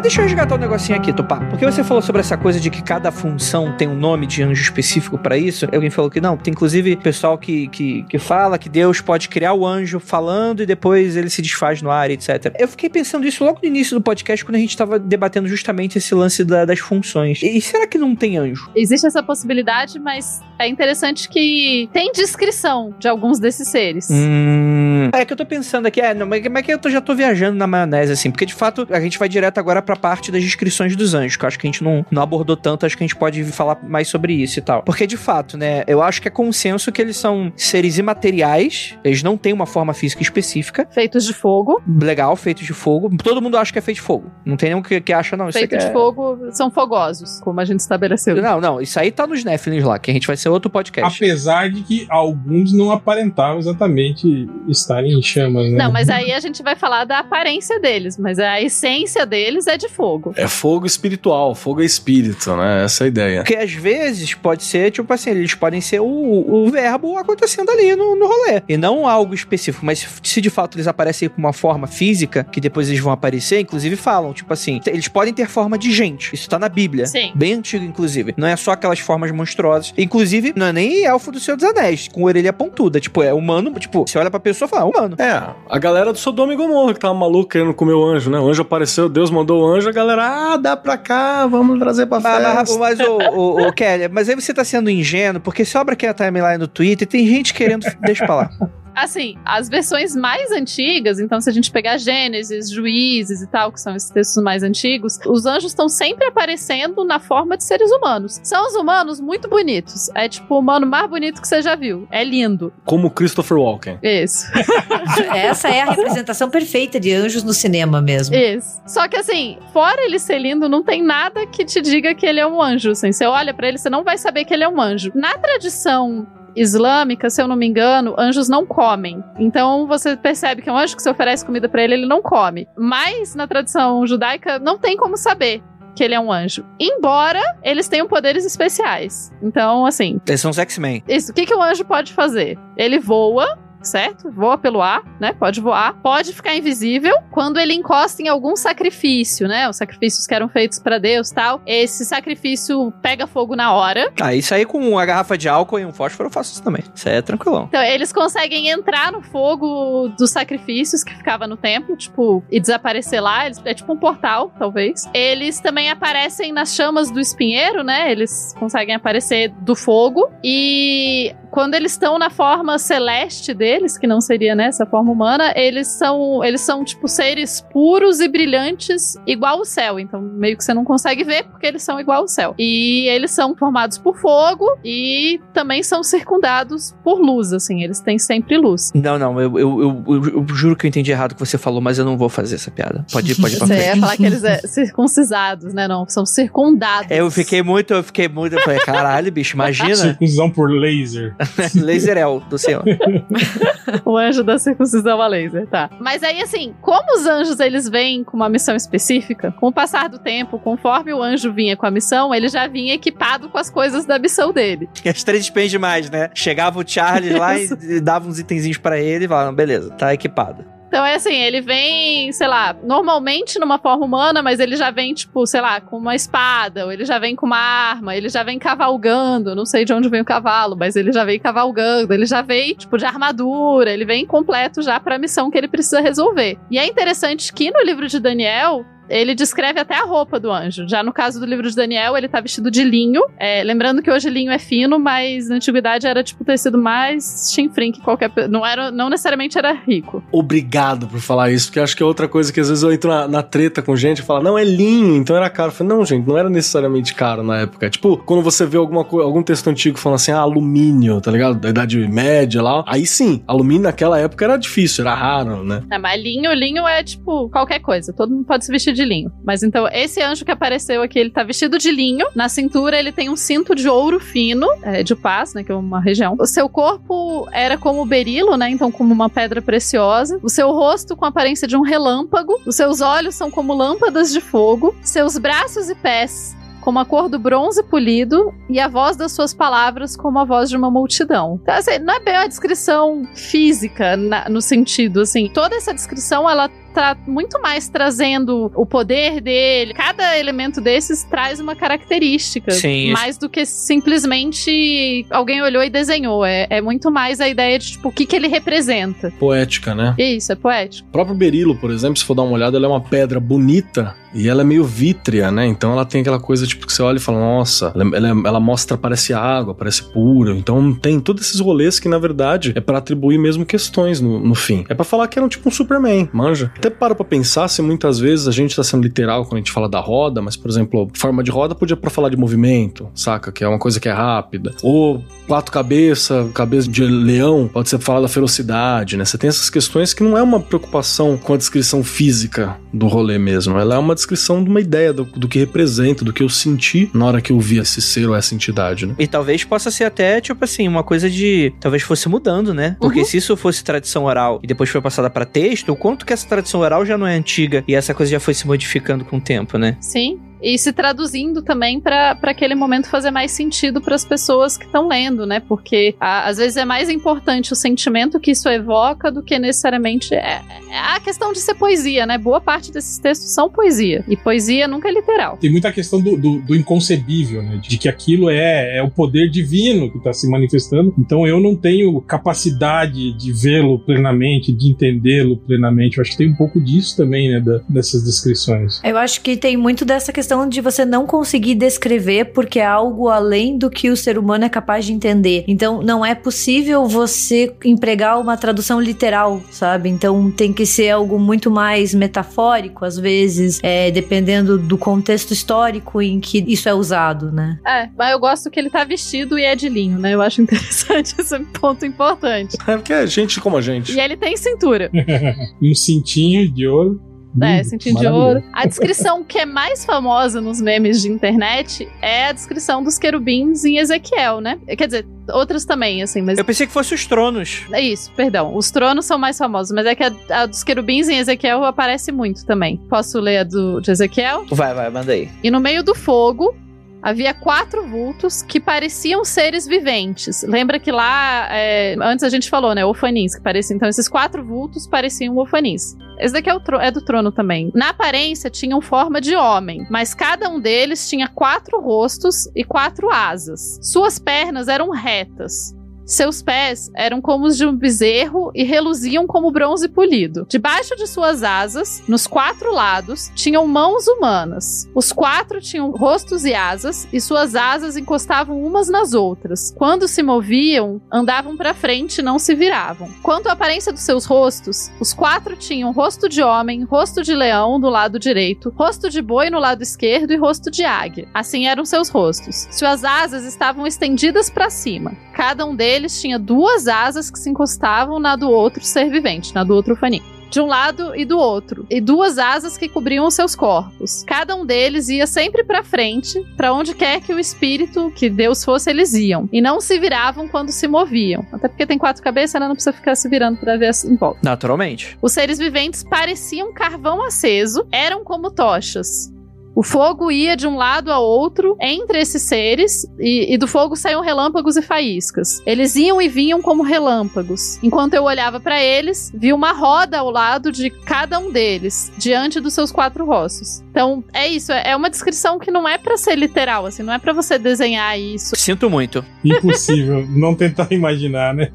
Deixa eu resgatar um negocinho aqui, Tupá. Porque você falou sobre essa coisa de que cada função tem um nome de anjo específico pra isso. Alguém falou que não. Tem inclusive pessoal que, que, que fala que Deus pode criar o anjo falando e depois ele se desfaz no ar, etc. Eu fiquei pensando isso logo no início do podcast, quando a gente tava debatendo justamente esse lance da- das funções. E será que não tem anjo? Existe essa possibilidade, mas é interessante que tem descrição de alguns desses seres. Hum. É que eu tô pensando aqui, é, não, mas mas é que eu tô- já tô viajando na maionese, assim, porque de fato a gente vai direto agora pra parte das descrições dos anjos, que eu acho que a gente não, não abordou tanto, acho que a gente pode falar mais sobre isso e tal. Porque de fato, né, eu acho que é consenso que eles são seres imateriais, eles não têm uma forma física específica. Feitos de fogo. Legal, feitos de fogo. Todo mundo acha que é feito de fogo. Não tem nenhum que, que acha, não. Feitos de é... fogo são fogosos, como a gente estabeleceu. Não, não, isso aí tá nos Nephilim lá, que a gente vai ser outro podcast. Apesar de que alguns não aparentavam exatamente estarem em chamas, né? Não, mas aí a gente vai falar da aparência deles, mas a essência deles é é de fogo. É fogo espiritual, fogo é espírito, né? Essa é a ideia. Porque às vezes pode ser, tipo assim, eles podem ser o, o verbo acontecendo ali no, no rolê. E não algo específico. Mas se de fato eles aparecem com uma forma física, que depois eles vão aparecer, inclusive falam, tipo assim, eles podem ter forma de gente. Isso tá na Bíblia. Sim. Bem antigo, inclusive. Não é só aquelas formas monstruosas. Inclusive, não é nem elfo do Senhor dos Anéis, com orelha pontuda. Tipo, é humano, tipo, você olha pra pessoa e fala, é humano. É, a galera do Sodoma e Gomorra que tava maluco querendo comer o anjo, né? O anjo apareceu, Deus mandou o anjo, a galera, ah, dá pra cá, vamos trazer pra Mas, festa. mas, mas o, o, o Kelly, mas aí você tá sendo ingênuo, porque se obra aqui a timeline do Twitter, tem gente querendo. Deixa pra lá. Assim, as versões mais antigas, então se a gente pegar Gênesis, Juízes e tal, que são esses textos mais antigos, os anjos estão sempre aparecendo na forma de seres humanos. São os humanos muito bonitos. É tipo o humano mais bonito que você já viu. É lindo. Como Christopher Walken. Isso. Essa é a representação perfeita de anjos no cinema mesmo. Isso. Só que assim, fora ele ser lindo, não tem nada que te diga que ele é um anjo. Assim, você olha pra ele, você não vai saber que ele é um anjo. Na tradição islâmica, se eu não me engano, anjos não comem. Então você percebe que é um anjo que você oferece comida pra ele, ele não come. Mas na tradição judaica não tem como saber que ele é um anjo. Embora eles tenham poderes especiais. Então, assim, Eles são os X-Men. isso, o que, que o anjo pode fazer? Ele voa, certo? Voa pelo ar, né? Pode voar. Pode ficar invisível quando ele encosta em algum sacrifício, né? Os sacrifícios que eram feitos pra Deus tal. Esse sacrifício pega fogo na hora. Ah, isso aí com uma garrafa de álcool e um fósforo eu faço isso também. Isso aí é tranquilão. Então, eles conseguem entrar no fogo dos sacrifícios que ficava no templo, tipo, e desaparecer lá. Eles- é tipo um portal, talvez. Eles também aparecem nas chamas do espinheiro, né? Eles conseguem aparecer do fogo. E quando eles estão na forma celeste deles, que não seria né, essa forma humana, eles são, eles são tipo seres puros e brilhantes, igual o céu. Então, meio que você não consegue ver porque eles são igual ao céu. E eles são formados por fogo e também são circundados por luz, assim, eles têm sempre luz. Não, não, eu, eu, eu, eu- juro que eu entendi errado o que você falou, mas eu não vou fazer essa piada. Pode ir, pode ir pra Você frente. ia falar que eles é circuncisados, né? Não, são circundados. É, Eu fiquei muito, eu fiquei muito, eu falei, caralho, bicho, imagina. Circuncisão por laser. Laserel do Senhor. O anjo da circuncisão a laser, tá. Mas aí, assim, como os anjos eles vêm com uma missão específica, com o passar do tempo, conforme o anjo vinha com a missão, ele já vinha equipado com as coisas da missão dele. As três spens demais, né? Chegava o Charles lá e, e dava uns itenzinhos pra ele e falava, beleza, tá equipado. Então é assim, ele vem, sei lá, normalmente numa forma humana, mas ele já vem, tipo, sei lá, com uma espada, ou ele já vem com uma arma, ele já vem cavalgando, não sei de onde vem o cavalo, mas ele já vem cavalgando, ele já vem, tipo, de armadura, ele vem completo já pra missão que ele precisa resolver. E é interessante que no livro de Daniel, ele descreve até a roupa do anjo. Já no caso do livro de Daniel, ele tá vestido de linho. É, lembrando que hoje linho é fino, mas na antiguidade era tipo tecido mais chinfrim que qualquer. Não, era, não necessariamente era rico. Obrigado por falar isso, porque acho que é outra coisa que às vezes eu entro na, na treta com gente e falo, não, é linho, então era caro. Eu falei, não, gente, não era necessariamente caro na época. Tipo, quando você vê alguma algum texto antigo falando assim, ah, alumínio, tá ligado? Da Idade Média lá. Aí sim, alumínio naquela época era difícil, era raro, né? É, mas linho, linho é tipo qualquer coisa. Todo mundo pode se vestir de linho. Mas então, esse anjo que apareceu aqui, ele tá vestido de linho. Na cintura, ele tem um cinto de ouro fino, é, de paz, né? Que é uma região. O seu corpo era como berilo, né? Então, como uma pedra preciosa. O seu rosto com a aparência de um relâmpago. Os seus olhos são como lâmpadas de fogo. Seus braços e pés como a cor do bronze polido e a voz das suas palavras como a voz de uma multidão. Então, assim, não é bem uma descrição física na- no sentido, assim, toda essa descrição ela tá muito mais trazendo o poder dele. Cada elemento desses traz uma característica. Sim, isso. Mais do que simplesmente alguém olhou e desenhou. É, é muito mais a ideia de, tipo, o que, que ele representa. Poética, né? Isso, é poético. O próprio berilo, por exemplo, se for dar uma olhada, ela é uma pedra bonita e ela é meio vítrea, né? Então ela tem aquela coisa tipo que você olha e fala, nossa, ela, ela- ela mostra, parece água, parece pura. Então tem todos esses rolês que na verdade é pra atribuir mesmo questões no, no fim. É pra falar que era um tipo um Superman, manja. Até paro pra pensar se muitas vezes a gente tá sendo literal quando a gente fala da roda, mas por exemplo, forma de roda podia pra falar de movimento, saca? Que é uma coisa que é rápida. Ou quatro cabeças, cabeça de leão, pode ser pra falar da ferocidade, né? Você tem essas questões que não é uma preocupação com a descrição física do rolê mesmo. Ela é uma descrição de uma ideia do, do que representa, do que eu senti na hora que eu vi esse ser ou essa entidade, né? E talvez possa ser até, tipo assim, uma coisa de. Talvez fosse mudando, né? Porque se isso fosse tradição oral e depois foi passada pra texto, o quanto que essa tradição tradição oral já não é antiga e essa coisa já foi se modificando com o tempo, né? Sim. E se traduzindo também para aquele momento fazer mais sentido para as pessoas que estão lendo, né? Porque a, às vezes é mais importante o sentimento que isso evoca do que necessariamente é, é a questão de ser poesia, né? Boa parte desses textos são poesia. E poesia nunca é literal. Tem muita questão do, do, do inconcebível, né? De que aquilo é, é o poder divino que está se manifestando. Então eu não tenho capacidade de vê-lo plenamente, de entendê-lo plenamente. Eu acho que tem um pouco disso também, né? Da, dessas descrições. Eu acho que tem muito dessa questão questão de você não conseguir descrever porque é algo além do que o ser humano é capaz de entender. Então, não é possível você empregar uma tradução literal, sabe? Então, tem que ser algo muito mais metafórico, às vezes, é, dependendo do contexto histórico em que isso é usado, né? É, mas eu gosto que ele tá vestido e é de linho, né? Eu acho interessante esse ponto importante. É porque é gente como a gente. E ele tem cintura. um cintinho de ouro. É, cintinho de ouro. A descrição que é mais famosa nos memes de internet é a descrição dos querubins em Ezequiel, né? Quer dizer, outras também, assim, mas. Eu pensei que fosse os tronos. É isso, perdão. Os tronos são mais famosos, mas é que a, a dos querubins em Ezequiel aparece muito também. Posso ler a do, de Ezequiel? Vai, vai, manda aí. E no meio do fogo, havia quatro vultos que pareciam seres viventes. Lembra que lá, é, antes a gente falou, né, ofanins, que pareciam. Então, esses quatro vultos pareciam ofanins. Esse daqui é, o é do trono também. Na aparência, tinham forma de homem, mas cada um deles tinha quatro rostos e quatro asas. Suas pernas eram retas. Seus pés eram como os de um bezerro e reluziam como bronze polido. Debaixo de suas asas, nos quatro lados, tinham mãos humanas. Os quatro tinham rostos e asas, e suas asas encostavam umas nas outras. Quando se moviam, andavam para frente e não se viravam. Quanto à aparência dos seus rostos, os quatro tinham rosto de homem, rosto de leão do lado direito, rosto de boi no lado esquerdo e rosto de águia. Assim eram seus rostos. Suas asas estavam estendidas para cima. Cada um deles deles tinha duas asas que se encostavam na do outro ser vivente, na do outro faninho de um lado e do outro, e duas asas que cobriam seus corpos. Cada um deles ia sempre para frente, para onde quer que o espírito, que Deus fosse, eles iam, e não se viravam quando se moviam. Até porque tem quatro cabeças, né? não precisa ficar se virando para ver em volta. Naturalmente. Os seres viventes pareciam carvão aceso, eram como tochas. O fogo ia de um lado a outro entre esses seres, e, e do fogo saíam relâmpagos e faíscas. Eles iam e vinham como relâmpagos. Enquanto eu olhava para eles, vi uma roda ao lado de cada um deles, diante dos seus quatro rostos. Então, é isso. É uma descrição que não é para ser literal, assim, não é para você desenhar isso. Sinto muito. Impossível não tentar imaginar, né?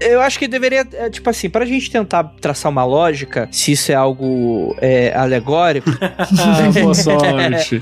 eu acho que deveria, é, tipo assim, pra gente tentar traçar uma lógica, se isso é algo é, alegórico. ah, boa sorte.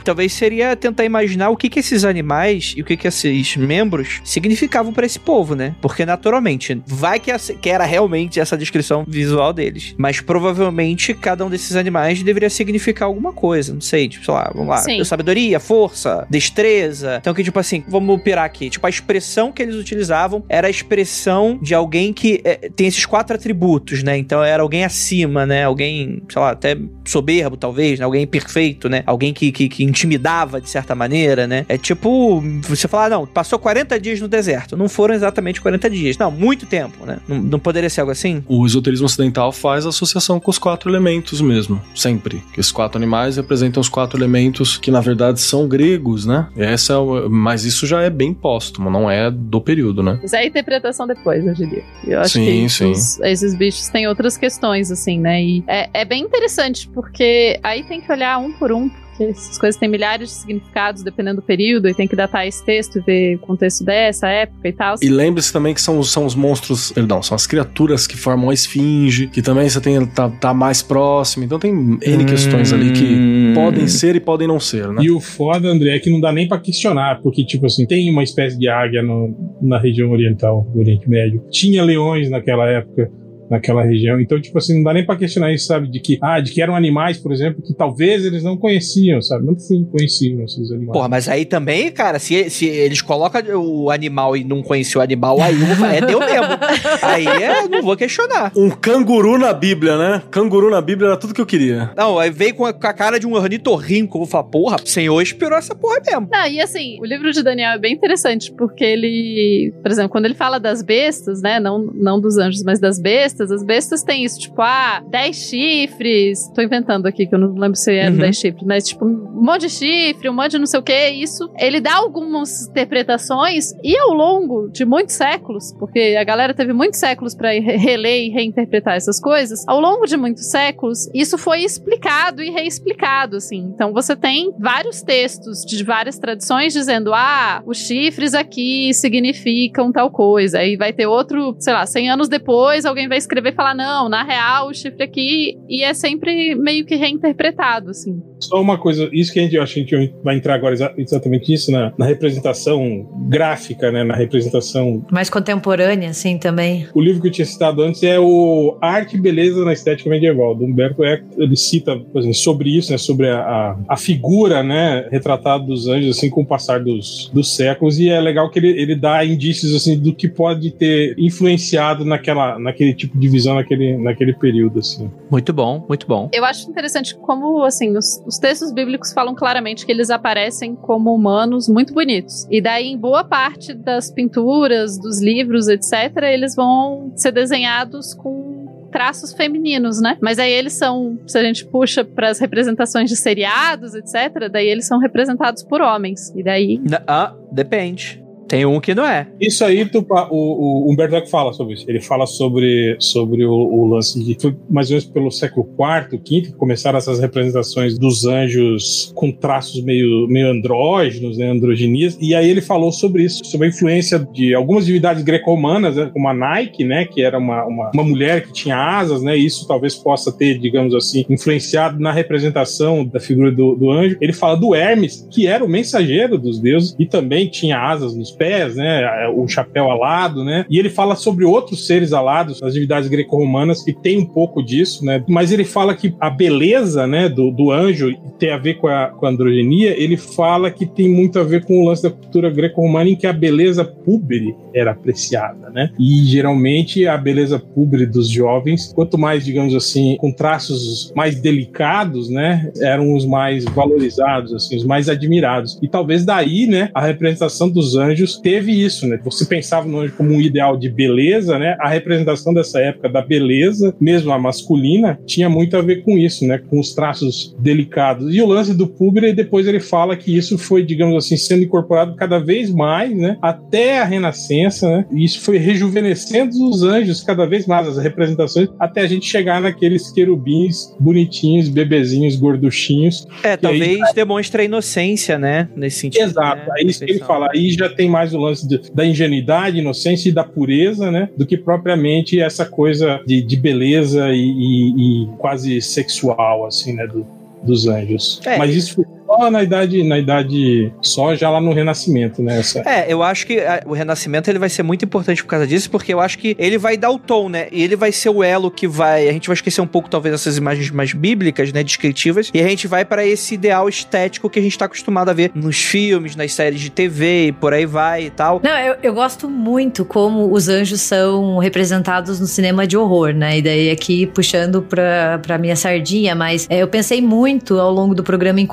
Talvez seria tentar imaginar o que que esses animais e o que que esses membros significavam para esse povo, né? Porque naturalmente, vai que, essa, que era realmente essa descrição visual deles, mas provavelmente cada um desses animais deveria significar alguma coisa, não sei, tipo, sei lá, vamos lá, Sim. sabedoria, força, destreza. Então que tipo assim, vamos pirar aqui, tipo a expressão que eles utilizavam era a expressão de alguém que é, tem esses quatro atributos, né? Então era alguém acima, né? Alguém, sei lá, até soberbo talvez, né? alguém perfeito, né? Alguém que, que, que, intimidava de certa maneira, né? É tipo você falar, não, passou 40 dias no deserto. Não foram exatamente 40 dias. Não, muito tempo, né? Não, não poderia ser algo assim? O esoterismo ocidental faz associação com os quatro elementos mesmo, sempre. Que esses quatro animais representam os quatro elementos que na verdade são gregos, né? Essa é mas isso já é bem póstumo, não é do período, né? Isso é a interpretação depois, eu diria. Eu acho sim, que sim. Os, esses bichos têm outras questões, assim, né? E é, é bem interessante, porque aí tem que olhar um por um, porque essas coisas têm milhares de significados dependendo do período, e tem que datar esse texto e ver o contexto dessa época e tal. E lembre-se também que são, são os monstros, perdão, são as criaturas que formam a esfinge, que também você tem tá, tá mais próximo, então tem N questões ali que hum. podem ser e podem não ser, né? E o foda, André, é que não dá nem para questionar, porque, tipo assim, tem uma espécie de águia no, na região oriental do Oriente Médio, tinha leões naquela época naquela região. Então, tipo assim, não dá nem pra questionar isso, sabe? De que, ah, de que eram animais, por exemplo, que talvez eles não conheciam, sabe? Não sim, conheciam esses animais. Porra, mas aí também, cara, se, se eles colocam o animal e não conheciam o animal, aí é deu mesmo. aí é, não vou questionar. Um canguru na Bíblia, né? Canguru na Bíblia era tudo que eu queria. Não, aí veio com a, com a cara de um ornitorrinco. Eu vou falar, porra, o Senhor inspirou essa porra mesmo. Não, e assim, o livro de Daniel é bem interessante, porque ele, por exemplo, quando ele fala das bestas, né? Não, não dos anjos, mas das bestas, bestas, as bestas têm isso, tipo, ah, 10 chifres. Tô inventando aqui, que eu não lembro se era Uhum. 10 chifres, mas tipo, um monte de chifre, um monte de não sei o que. Isso, ele dá algumas interpretações e ao longo de muitos séculos, porque a galera teve muitos séculos pra re- reler e reinterpretar essas coisas, ao longo de muitos séculos, isso foi explicado e reexplicado, assim. Então você tem vários textos de várias tradições dizendo, ah, os chifres aqui significam tal coisa. Aí vai ter outro, sei lá, 100 anos depois, alguém vai escrever e falar, não, na real, o chifre aqui, e é sempre meio que reinterpretado, assim. Só uma coisa, isso que a gente, acho que a gente vai entrar agora exa- exatamente nisso, na, na representação gráfica, né, na representação Mais contemporânea, assim, também. O livro que eu tinha citado antes é o Arte e Beleza na Estética Medieval, do Humberto Eco. Ele cita exemplo, sobre isso, né, sobre a, a, a figura né, retratada dos anjos assim, com o passar dos, dos séculos, e é legal que ele, ele dá indícios assim, do que pode ter influenciado naquela, naquele tipo de visão naquele, naquele período. Assim. Muito bom, muito bom. Eu acho interessante como, assim, os, os textos bíblicos falam claramente que eles aparecem como humanos muito bonitos. E daí, em boa parte das pinturas, dos livros, etc., eles vão ser desenhados com traços femininos, né? Mas aí eles são, se a gente puxa para as representações de seriados, etc., daí eles são representados por homens. E daí ah, depende. Tem um que não é. Isso aí, tu, o, o Humberto Eco fala sobre isso. Ele fala sobre, sobre o, o lance de. Foi mais ou menos pelo século IV, V, que começaram essas representações dos anjos com traços meio, meio andrógenos, né, androgenias. E aí ele falou sobre isso, sobre a influência de algumas divindades greco-romanas, né, como a Nike, né, que era uma, uma, uma mulher que tinha asas, né, e isso talvez possa ter, digamos assim, influenciado na representação da figura do, do anjo. Ele fala do Hermes, que era o mensageiro dos deuses e também tinha asas nos pés, né, o chapéu alado, né, e ele fala sobre outros seres alados, as divindades greco-romanas, que tem um pouco disso, né, mas ele fala que a beleza, né, do, do anjo tem a ver com a, com a androgenia, ele fala que tem muito a ver com o lance da cultura greco-romana em que a beleza púbere era apreciada, né, e geralmente a beleza púbere dos jovens, quanto mais, digamos assim, com traços mais delicados, né, eram os mais valorizados, assim, os mais admirados, e talvez daí, né, a representação dos anjos teve isso, né, você pensava no anjo como um ideal de beleza, né, a representação dessa época da beleza, mesmo a masculina, tinha muito a ver com isso, né, com os traços delicados. E o lance do púbere, depois ele fala que isso foi, digamos assim, sendo incorporado cada vez mais, né, até a Renascença, né, e isso foi rejuvenescendo os anjos cada vez mais, as representações, até a gente chegar naqueles querubins bonitinhos, bebezinhos, gorduchinhos. É, aí- talvez demonstre a inocência, né? Nesse sentido. Exato, né? é isso que ele fala. Aí já tem mais o lance de- da ingenuidade, inocência e da pureza, né? Do que propriamente essa coisa de, de beleza e, e- e quase sexual, assim, né? do- dos anjos. É. Mas isso foi só na idade, na idade, só já lá no Renascimento, né? Essa, É, eu acho que ah, o Renascimento ele vai ser muito importante por causa disso, porque eu acho que ele vai dar o tom, né? E ele vai ser o elo que vai. A gente vai esquecer um pouco, talvez, essas imagens mais bíblicas, né? Descritivas, e a gente vai pra esse ideal estético que a gente tá acostumado a ver nos filmes, nas séries de TV e por aí vai e tal. Não, eu, eu gosto muito como os anjos são representados no cinema de horror, né? E daí aqui puxando pra, pra minha sardinha, mas é, eu pensei muito ao longo do programa em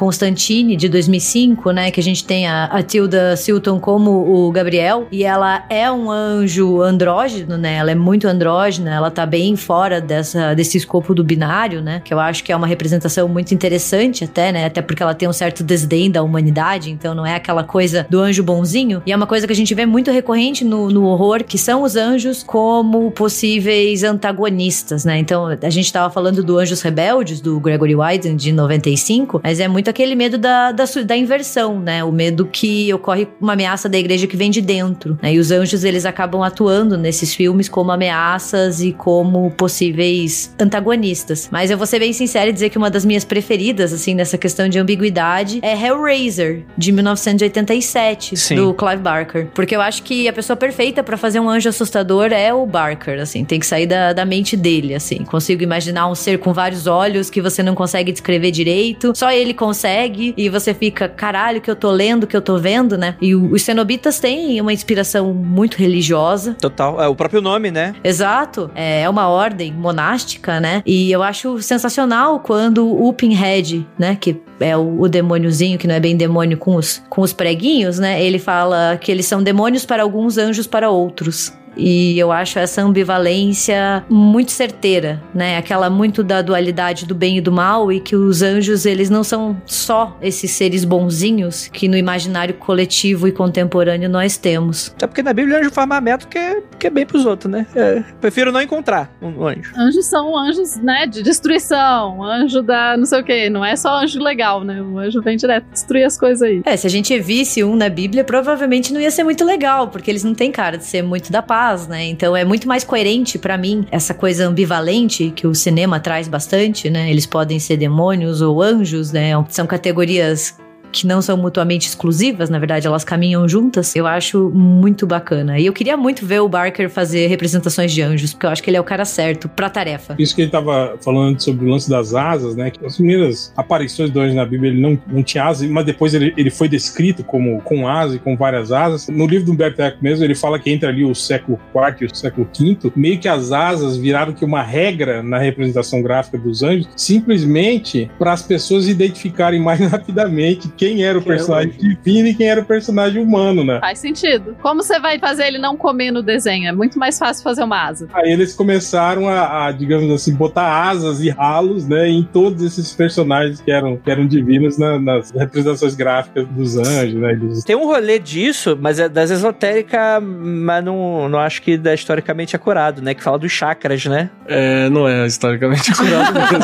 De 2005, né? Que a gente tem a, a Tilda Silton como o Gabriel, e ela é um anjo andrógeno, né? Ela é muito andrógena, ela tá bem fora dessa, desse escopo do binário, né? Que eu acho que é uma representação muito interessante até, né? Até porque ela tem um certo desdém da humanidade, então não é aquela coisa do anjo bonzinho. E é uma coisa que a gente vê muito recorrente no, no horror, que são os anjos como possíveis antagonistas, né? Então a gente tava falando do Anjos Rebeldes, do Gregory Wyden, de 95, mas é muito aquele medo da, da, da inversão, né? O medo que ocorre uma ameaça da igreja que vem de dentro, né? E os anjos, eles acabam atuando nesses filmes como ameaças e como possíveis antagonistas. Mas eu vou ser bem sincera e dizer que uma das minhas preferidas, assim, nessa questão de ambiguidade é Hellraiser, de 1987, Sim. do Clive Barker. Porque eu acho que a pessoa perfeita pra fazer um anjo assustador é o Barker, assim, tem que sair da, da mente dele, assim. Consigo imaginar um ser com vários olhos que você não consegue descrever direito, só ele consegue, e você fica, caralho, que eu tô lendo, que eu tô vendo, né? E os cenobitas têm uma inspiração muito religiosa, Total. É o próprio nome, né? Exato, é é uma ordem monástica, né? E eu acho sensacional quando o Pinhead, né, que é o, o demôniozinho, que não é bem demônio com os, com os preguinhos, né? Ele fala que eles são demônios para alguns, anjos para outros. E eu acho essa ambivalência muito certeira, né? Aquela muito da dualidade do bem e do mal e que os anjos, eles não são só esses seres bonzinhos que no imaginário coletivo e contemporâneo nós temos. É porque na Bíblia anjo faz mais método que é, que é bem pros outros, né? É, prefiro não encontrar um anjo. Anjos são anjos, né, de destruição, anjo da não sei o que, não é só anjo legal, né? O anjo vem direto destruir as coisas aí. É, se a gente visse um na Bíblia, provavelmente não ia ser muito legal, porque eles não têm cara de ser muito da paz, né? Então é muito mais coerente para mim essa coisa ambivalente que o cinema traz bastante, né? Eles podem ser demônios ou anjos, né? São categorias que não são mutuamente exclusivas, na verdade elas caminham juntas, eu acho muito bacana. E eu queria muito ver o Barker fazer representações de anjos, porque eu acho que ele é o cara certo pra tarefa. Isso que ele tava falando sobre o lance das asas, né? Que as primeiras aparições do anjo na Bíblia ele não, não tinha asas, mas depois ele, ele foi descrito como com asas e com várias asas. No livro do Humberto Eco mesmo, ele fala que entre ali o século IV e o século V, meio que as asas viraram que uma regra na representação gráfica dos anjos, simplesmente para as pessoas identificarem mais rapidamente quem era o Quem é o personagem divino e quem era o personagem humano, né? Faz sentido. Como você vai fazer ele não comer no desenho? É muito mais fácil fazer uma asa. Aí eles começaram a, a, digamos assim, botar asas e ralos, né, em todos esses personagens que eram, que eram divinos na- nas representações gráficas dos anjos, né? Dos... Tem um rolê disso, mas é das esotéricas, mas não, não acho que da historicamente acurado, né? Que fala dos chakras, né? É, não é historicamente curado mesmo.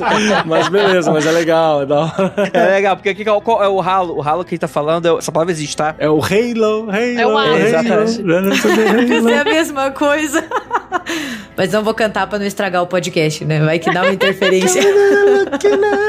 mas, mas beleza, mas é legal, é da hora. É legal, porque aqui qual, é o ralo? O ralo que ele tá falando, é- essa palavra existe, tá? É o Halo, Halo. É o ar, exatamente. Isso é a mesma coisa. Mas não vou cantar pra não estragar o podcast, né? Vai que dá uma interferência.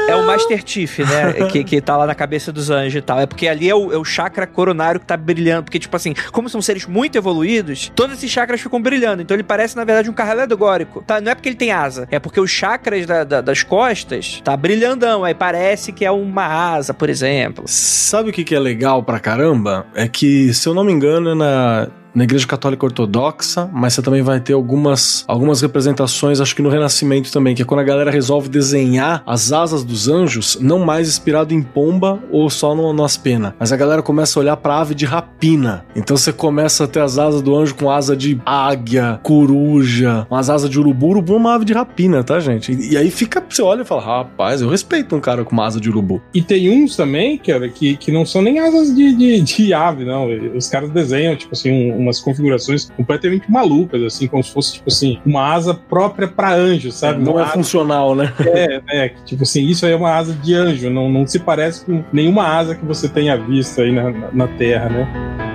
É o Master Chief, né? que, que tá lá na cabeça dos anjos e tal. É porque ali é o, é o chakra coronário que tá brilhando. Porque, tipo assim, como são seres muito evoluídos, todos esses chakras ficam brilhando. Então ele parece, na verdade, um carro alegórico. Tá? Não é porque ele tem asa, é porque os chakras da- da- das costas tá brilhandão. Aí parece que é uma asa, por exemplo. Sabe o que, que é legal pra caramba? É que, se eu não me engano, é na, na Igreja Católica Ortodoxa, mas você também vai ter algumas, algumas representações, acho que no Renascimento também, que é quando a galera resolve desenhar as asas dos anjos, não mais inspirado em pomba ou só no, no pena, mas a galera começa a olhar pra ave de rapina. Então você começa a ter as asas do anjo com asa de águia, coruja, umas asas de urubu. Urubu é uma ave de rapina, tá, gente? E, e aí fica, você olha e fala, rapaz, eu respeito um cara com uma asa de urubu. E tem uns também, cara, que, que não são nem asas de, de, de ave, não. Os caras desenham, tipo assim, um- umas configurações completamente malucas, assim, como se fosse, tipo assim, uma asa própria pra anjo, sabe? Não Uma é asa- funcional, né? É, é, tipo assim, isso aí é uma asa de anjo, não, não se parece com nenhuma asa que você tenha visto aí na, na, na Terra, né?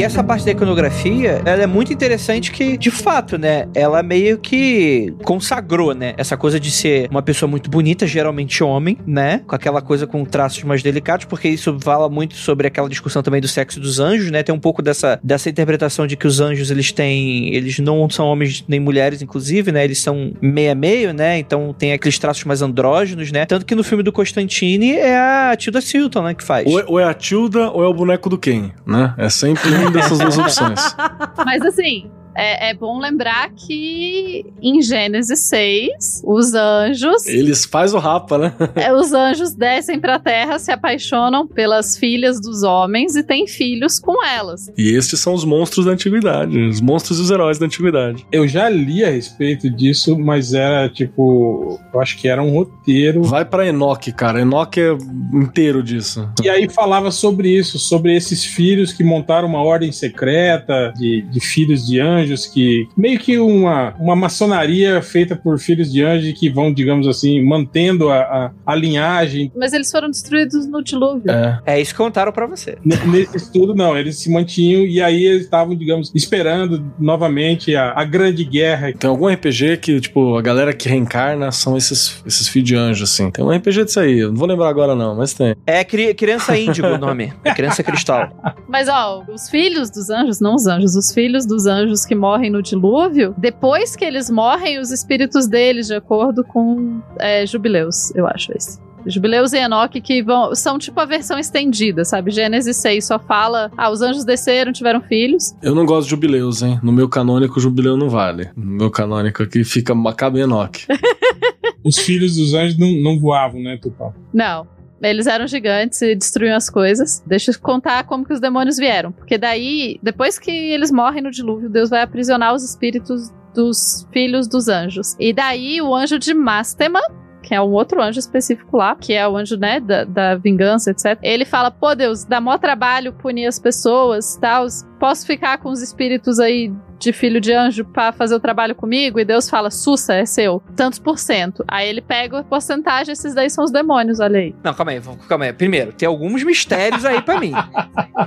E essa parte da iconografia, ela é muito interessante que, de fato, né, ela meio que consagrou, né, essa coisa de ser uma pessoa muito bonita, geralmente homem, né, com aquela coisa com traços mais delicados, porque isso fala muito sobre aquela discussão também do sexo dos anjos, né, tem um pouco dessa, dessa interpretação de que os anjos, eles têm, eles não são homens nem mulheres, inclusive, né, eles são meio a meio, né, então tem aqueles traços mais andrógenos, né, tanto que no filme do Constantine é a Tilda Swinton, né, que faz. Ou é, ou é a Tilda ou é o boneco do Ken, né? É sempre dessas duas opções. Mas assim, é, é bom lembrar que em Gênesis 6, os anjos. Eles faz o rapa, né? é, os anjos descem pra terra, se apaixonam pelas filhas dos homens e têm filhos com elas. E estes são os monstros da antiguidade, os monstros e os heróis da antiguidade. Eu já li a respeito disso, mas era tipo. Eu acho que era um roteiro. Vai pra Enoch, cara. Enoch é inteiro disso. E aí falava sobre isso, sobre esses filhos que montaram uma ordem secreta de, de filhos de anjos, que meio que uma, uma maçonaria feita por filhos de anjos que vão, digamos assim, mantendo a, a, a linhagem. Mas eles foram destruídos no dilúvio. É. É isso que contaram pra você. N- Nesse estudo, não, eles se mantinham e aí eles estavam, digamos, esperando novamente a, a grande guerra. Tem algum RPG que, tipo, a galera que reencarna são esses, esses filhos de anjo, assim. Tem um RPG disso aí. Eu não vou lembrar agora, não, mas tem. É cri- criança índigo o nome. É criança cristal. Mas ó, os filhos dos anjos, não os anjos, os filhos dos anjos que morrem no dilúvio, depois que eles morrem, os espíritos deles, de acordo com é, Jubileus, eu acho esse. Jubileus e Enoque que vão, são tipo a versão estendida, sabe? Gênesis 6 só fala, ah, os anjos desceram, tiveram filhos. Eu não gosto de jubileus, hein? No meu canônico, jubileu não vale. No meu canônico aqui fica acaba em Enoch. Os filhos dos anjos não, não voavam, né, Tupá? Não. Eles eram gigantes e destruíam as coisas. Deixa eu contar como que os demônios vieram. Porque daí, depois que eles morrem no dilúvio, Deus vai aprisionar os espíritos dos filhos dos anjos. E daí o anjo de Mastema, que é um outro anjo específico lá, que é o anjo, né, da, da vingança, etc. Ele fala, pô, Deus, dá mó trabalho punir as pessoas, tal, posso ficar com os espíritos aí de filho de anjo para fazer o trabalho comigo? E Deus fala, Sussa, é seu, tantos por cento. Aí ele pega a porcentagem, esses daí são os demônios, olha aí. Não, calma aí, calma aí. Primeiro, tem alguns mistérios aí pra mim.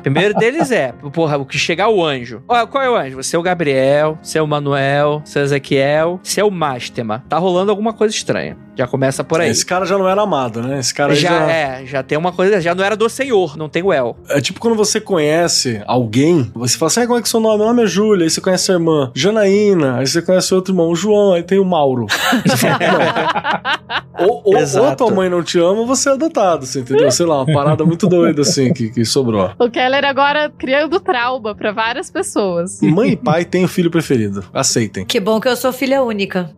Primeiro deles é, porra, o que chegar o anjo. Ó, qual é o anjo? Você é o Gabriel, você é o Manuel, você é o Ezequiel, você é o Mástema. Tá rolando alguma coisa estranha. Já começa por aí. Esse cara já não era amado, né? Esse cara aí já, já, é, já tem uma coisa, já não era do Senhor, não tem o El. É tipo quando você conhece alguém, você fala assim, ah, como é que é seu nome? Meu nome é Júlia, aí você conhece a irmã. Janaína, aí você conhece outro irmão, o João, aí tem o Mauro. Ou, ou, ou tua mãe não te ama, você é adotado, você entendeu? Sei lá, uma parada muito doida assim que, que sobrou. O Keller agora criando trauma pra várias pessoas. Mãe e pai têm o filho preferido. Aceitem. Que bom que eu sou filha única.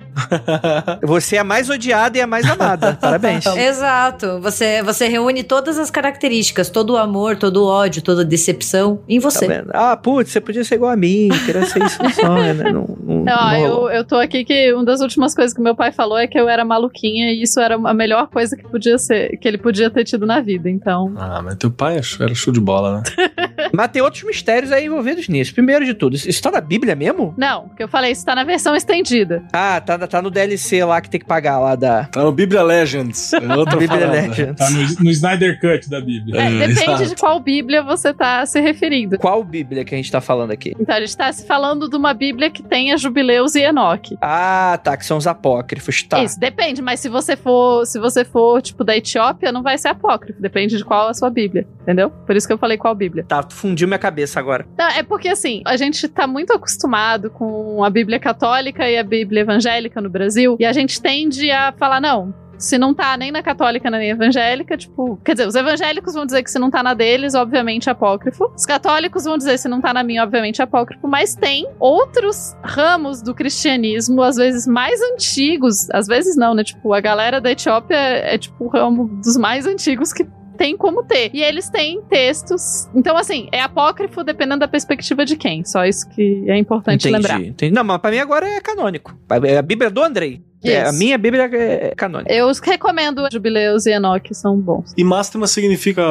Você é a mais odiada e a mais amada. Parabéns. Exato. Você, você reúne todas as características, todo o amor, todo o ódio, toda a decepção em Tá você. vendo? Ah, putz, você podia ser igual a mim, queria ser isso no sonho, né? Não, não, não eu, eu tô aqui que uma das últimas coisas que meu pai falou é que eu era maluquinha e isso era a melhor coisa que podia ser, que ele podia ter tido na vida, então. Ah, mas teu pai era show de bola, né? Mas tem outros mistérios aí envolvidos nisso. Primeiro de tudo, isso tá na Bíblia mesmo? Não, porque eu falei, isso tá na versão estendida. Ah, tá, tá no DLC lá que tem que pagar lá da Tá no Bíblia Legends. É outra Bíblia. Legends. Tá no, no Snyder Cut da Bíblia. É, É, depende exato. de qual Bíblia você tá se referindo. Qual Bíblia que a gente tá falando aqui? Então, a gente tá se falando de uma Bíblia que tenha Jubileus e Enoque. Ah, tá, que são os apócrifos, tá. Isso, depende, mas se você for, se você for, tipo, da Etiópia, não vai ser apócrifo. Depende de qual a sua Bíblia, entendeu? Por isso que eu falei qual Bíblia. Tá, fundiu minha cabeça agora. Não, é porque assim, a gente tá muito acostumado com a Bíblia católica e a Bíblia evangélica no Brasil, e a gente tende a falar, não. Se não tá nem na católica nem na evangélica, tipo. Quer dizer, os evangélicos vão dizer que se não tá na deles, obviamente é apócrifo. Os católicos vão dizer se não tá na minha, obviamente é apócrifo. Mas tem outros ramos do cristianismo, às vezes mais antigos. Às vezes não, né? Tipo, a galera da Etiópia é tipo o ramo dos mais antigos que tem como ter. E eles têm textos. Então, assim, é apócrifo dependendo da perspectiva de quem. Só isso que é importante lembrar. entendi. Não, mas pra mim agora é canônico. É a Bíblia do Andrei. É, a minha Bíblia é canônica. Eu os recomendo Jubileus e Enoque, são bons. E Mástema significa.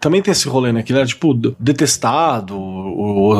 Também tem esse rolê, né? Que ele era tipo detestado,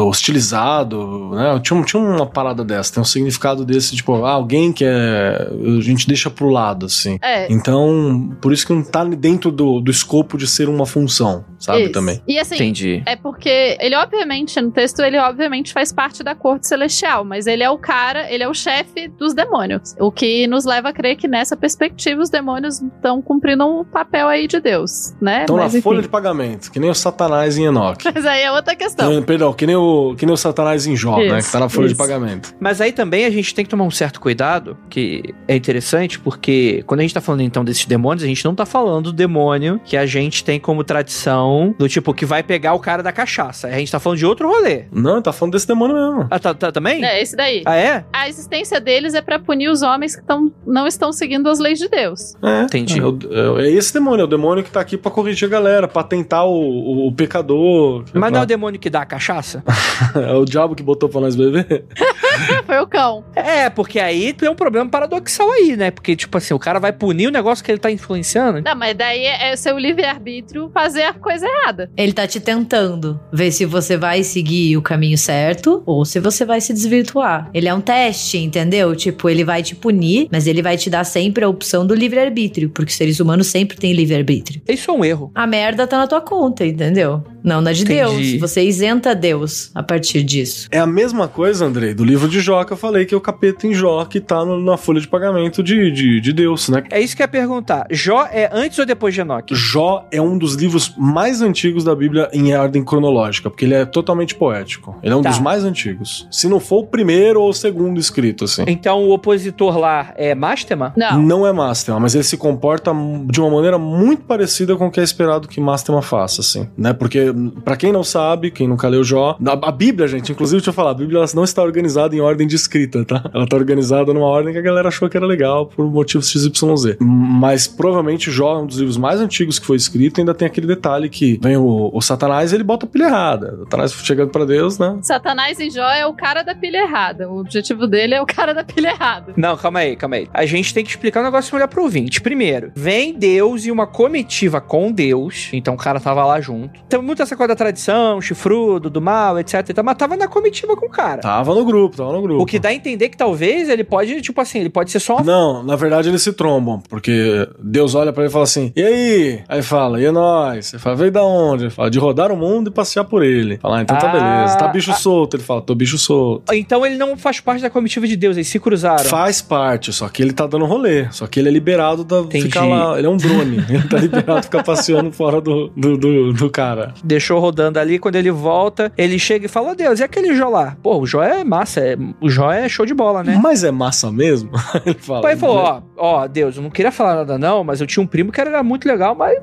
hostilizado, né? Tinha, tinha uma parada dessa, tem um significado desse, tipo, ah, alguém que é. A gente deixa pro lado, assim. É. Então, por isso que não tá dentro do, do escopo de ser uma função, sabe? isso. Também. E assim, Entendi. É porque ele, obviamente, no texto, ele obviamente faz parte da corte celestial, mas ele é o cara, ele é o chefe dos demônios. O que nos leva a crer que nessa perspectiva os demônios estão cumprindo um papel aí de Deus, né? Então, na enfim. folha de pagamento, que nem o Satanás em Enoch. Mas aí é outra questão. Que- Perdão, que nem, o, que nem o Satanás em Jó, né? Isso, Que tá na folha de isso. pagamento. Mas aí também a gente tem que tomar um certo cuidado, que é interessante, porque quando a gente tá falando então desses demônios, a gente não tá falando do demônio que a gente tem como tradição, do tipo que vai pegar o cara da cachaça. A gente tá falando de outro rolê. Não, tá falando desse demônio mesmo. Ah, tá, tá- também? É, esse daí. Ah, é? A existência deles é pra punir os homens que tão, não estão seguindo as leis de Deus. É, Entendi. É, o- é esse demônio, é o demônio que tá aqui pra corrigir a galera, pra tentar o, o, o pecador. Mas não é o demônio que dá a cachaça? é o diabo que botou pra nós beber. Foi o cão. é, porque aí tem um problema paradoxal aí, né? Porque, tipo assim, o cara vai punir o negócio que ele tá influenciando. Não, mas daí é, é seu livre-arbítrio fazer a coisa errada. Ele tá te tentando ver se você vai seguir o caminho certo ou se você vai se desvirtuar. Ele é um teste, entendeu? Tipo, ele vai te punir, mas ele vai te dar sempre a opção do livre-arbítrio, porque seres humanos sempre têm livre-arbítrio. Isso é um erro. A merda tá na tua conta, entendeu? Não na de Entendi. Deus. Você isenta Deus a partir disso. É a mesma coisa, Andrei, do livro de Jó que eu falei que é o capeta em Jó que tá no- na folha de pagamento de, de, de Deus, né? É isso que eu ia perguntar. Jó é antes ou depois de Enoque? Jó é um dos livros mais antigos da Bíblia em ordem cronológica, porque ele é totalmente poético. Ele é um Tá. dos mais antigos. Se não for o primeiro ou o segundo escrito, assim. Então o opositor lá é Mastema? Não. Não é Mastema, mas ele se comporta de uma maneira muito parecida com o que é esperado que Mastema faça, assim, né? Porque, pra quem não sabe, quem nunca leu Jó, a, a Bíblia, gente, inclusive, deixa eu falar, a Bíblia ela não está organizada em ordem de escrita, tá? Ela tá organizada numa ordem que a galera achou que era legal por motivos XYZ. Mas provavelmente Jó é um dos livros mais antigos que foi escrito e ainda tem aquele detalhe que vem o, o Satanás e ele bota a pilha errada. O Satanás chegando pra Deus, né? Satanás em Jó é o cara da pilha errada. O objetivo dele é o cara da pilha errada. Não, calma aí, calma aí. A gente tem que explicar um negócio melhor pro ouvinte. Primeiro, vem Deus e uma comitiva com Deus. Então o cara tava lá junto. Tem muito essa coisa da tradição, chifrudo, do mal, etc. e Mas tava na comitiva com o cara. Tava no grupo, tava no grupo. O que dá a entender que talvez ele pode, tipo assim, ele pode ser só uma. Não, na verdade eles se trombam, porque Deus olha pra ele e fala assim: E aí? Aí fala: E é nós? Ele fala: Veio da onde? Ele fala: De rodar o mundo e passear por ele. Fala: ah, então tá Ah, beleza. Tá bicho ah. solto. Ele fala: Tô bicho solto. Então ele não faz parte da comitiva de Deus, eles se cruzaram. Faz parte, só que ele tá dando rolê. Só que ele é liberado da Entendi. ficar lá. Ele é um drone. ele tá liberado de ficar passeando fora do, do, do, do cara. Deixou rodando ali, quando ele volta, ele chega e fala: "Ô, Deus, e aquele Jó lá? Pô, o Jó é massa, é- o Jó é show de bola, né? Mas é massa mesmo? ele fala. Pai falou: ó, ó, Deus, eu não queria falar nada não, mas eu tinha um primo que era muito legal, mas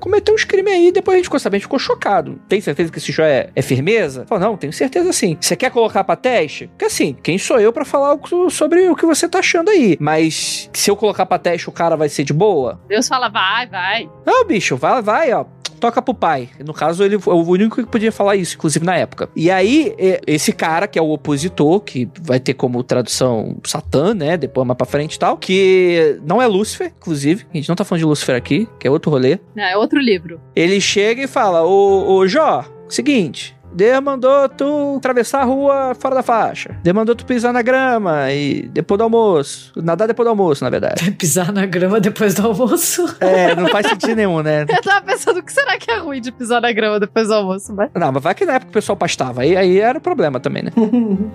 cometeu uns crimes aí, depois a gente ficou sabendo, a gente ficou chocado. Tem certeza que esse Jó é, é firmeza? Falou, não, tenho certeza sim. Você quer colocar pra teste? Porque assim, quem sou eu pra falar o- sobre o que você tá achando aí? Mas se eu colocar pra teste, o cara vai ser de boa? Deus fala, vai, vai. Não, bicho, vai, vai, ó. Toca pro pai. No caso, ele foi o único que podia falar isso, inclusive na época. E aí, esse cara, que é o opositor, que vai ter como tradução Satã, né? Depois mais pra frente e tal, que não é Lúcifer, inclusive. A gente não tá falando de Lúcifer aqui, que é outro rolê. Não, é outro livro. Ele chega e fala: Ô, ô Jó, seguinte. Deus mandou tu atravessar a rua fora da faixa. Deus mandou tu pisar na grama e depois do almoço. Nadar depois do almoço, na verdade. Pisar na grama depois do almoço. É, não faz sentido nenhum, né? Eu tava pensando, o que será que é ruim de pisar na grama depois do almoço? Mas... Não, mas vai que na época o pessoal pastava. Aí, aí era o problema também, né?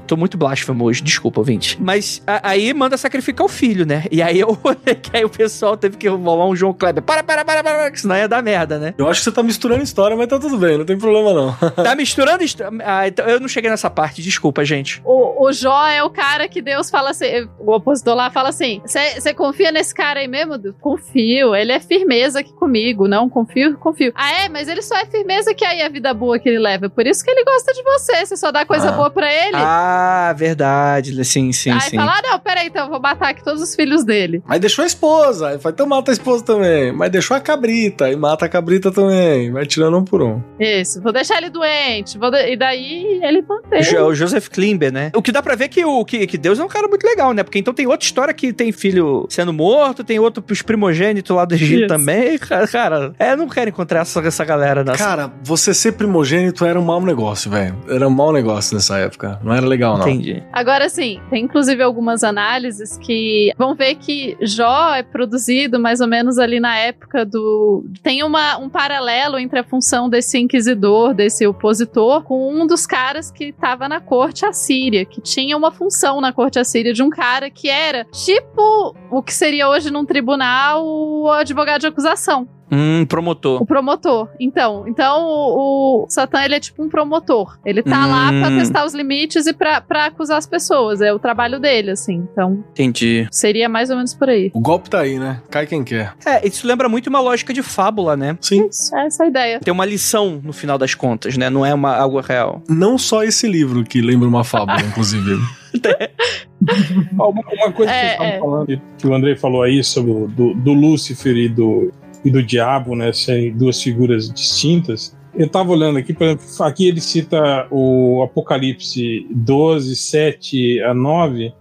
Tô muito blasfemo hoje, desculpa, ouvinte. Mas a- aí manda sacrificar o filho, né? E aí eu olhei que aí o pessoal teve que rolar um João Kleber. Para, para, para, para, que senão ia dar merda, né? Eu acho que você tá misturando história, mas tá tudo bem, não tem problema não. Tá misturando. Ah, então eu não cheguei nessa parte, desculpa, gente. O, o Jó é o cara que Deus fala assim, o opositor lá fala assim, você confia nesse cara aí mesmo? Confio, ele é firmeza aqui comigo, não, confio, confio. Ah é, mas ele só é firmeza que aí a vida boa que ele leva, por isso que ele gosta de você, você só dá coisa Ah. boa pra ele. Ah, verdade. Sim, sim, aí sim. fala, ah não, peraí, então eu vou matar aqui todos os filhos dele. Mas deixou a esposa. Aí fala, então mata a esposa também. Mas deixou a cabrita. E mata a cabrita também. Vai tirando um por um. Isso, vou deixar ele doente, de- e daí ele mantém. Jo- O Joseph Klimber, né? O que dá pra ver que, o, que, que Deus é um cara muito legal, né? Porque então tem outra história que tem filho sendo morto, tem outro pros primogênitos lá do Egito Isso. também. Cara, cara, é, não quero encontrar essa, essa galera nessa. Cara, você ser primogênito era um mau negócio, velho. Era um mau negócio nessa época. Não era legal, não. Entendi. Agora sim, tem inclusive algumas análises que vão ver que Jó é produzido mais ou menos ali na época do. Tem uma, um paralelo entre a função desse inquisidor, desse opositor, com um dos caras que estava na corte assíria, que tinha uma função na corte assíria de um cara que era tipo o que seria hoje num tribunal o advogado de acusação. Hum, promotor. O promotor. Então, então o, o Satã ele é tipo um promotor. Ele tá lá pra Hum. testar os limites e pra, pra acusar as pessoas. É o trabalho dele, assim. Então, Entendi. seria mais ou menos por aí. O golpe tá aí, né? Cai quem quer. É, isso lembra muito uma lógica de fábula, né? Sim. Isso, é essa a ideia. Tem uma lição no final das contas, né? Não é uma, algo real. Não só esse livro que lembra uma fábula, inclusive. Ó, Uma, uma coisa que É, vocês estavam é. falando, que- que o Andrei falou aí sobre o do, do Lúcifer e do, e do diabo, né? Serem duas figuras distintas. Eu tava olhando aqui, por exemplo, aqui ele cita o Apocalipse 12, 7 a 9,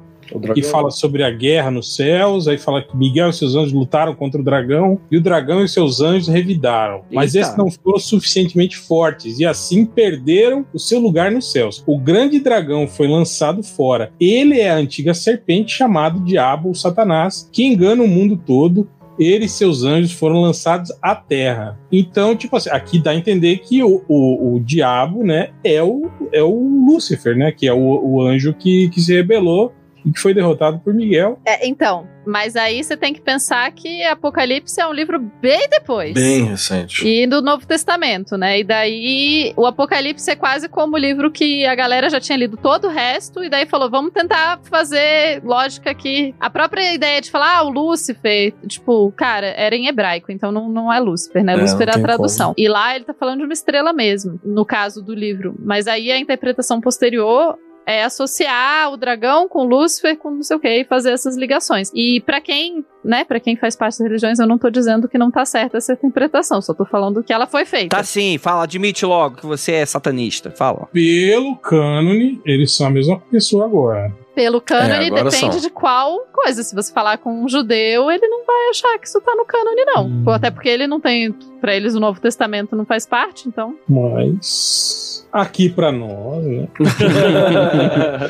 que fala sobre a guerra nos céus, aí fala que Miguel e seus anjos lutaram contra o dragão, e o dragão e seus anjos revidaram. Mas Eita. esses não foram suficientemente fortes, e assim perderam o seu lugar nos céus. O grande dragão foi lançado fora. Ele é a antiga serpente chamado Diabo ou Satanás, que engana o mundo todo. Ele e seus anjos foram lançados à terra. Então, tipo assim, aqui dá a entender que o, o, o diabo, né, é o, é o Lúcifer, né, que é o, o anjo que, que se rebelou e que foi derrotado por Miguel. É, então, mas aí você tem que pensar que Apocalipse é um livro bem depois. Bem recente. E do Novo Testamento, né? E daí o Apocalipse é quase como o livro que a galera já tinha lido todo o resto, e daí falou: vamos tentar fazer lógica aqui. A própria ideia de falar, ah, o Lúcifer, tipo, cara, era em hebraico, então não, não é Lúcifer, né? É, Lúcifer é a tradução. E lá ele tá falando de uma estrela mesmo, no caso do livro. Mas aí a interpretação posterior é associar o dragão com Lúcifer, com não sei o que, e fazer essas ligações. E para quem, né, para quem faz parte das religiões, eu não tô dizendo que não tá certa essa interpretação, só tô falando que ela foi feita. Tá sim, fala, admite logo que você é satanista. Fala. Pelo cânone, eles são a mesma pessoa agora. Pelo cânone, É, depende são. de qual coisa. Se você falar com um judeu, ele não vai achar que isso tá no cânone, não. Hum. Até porque ele não tem. Pra eles, o Novo Testamento não faz parte, então. Mas aqui pra nós, né?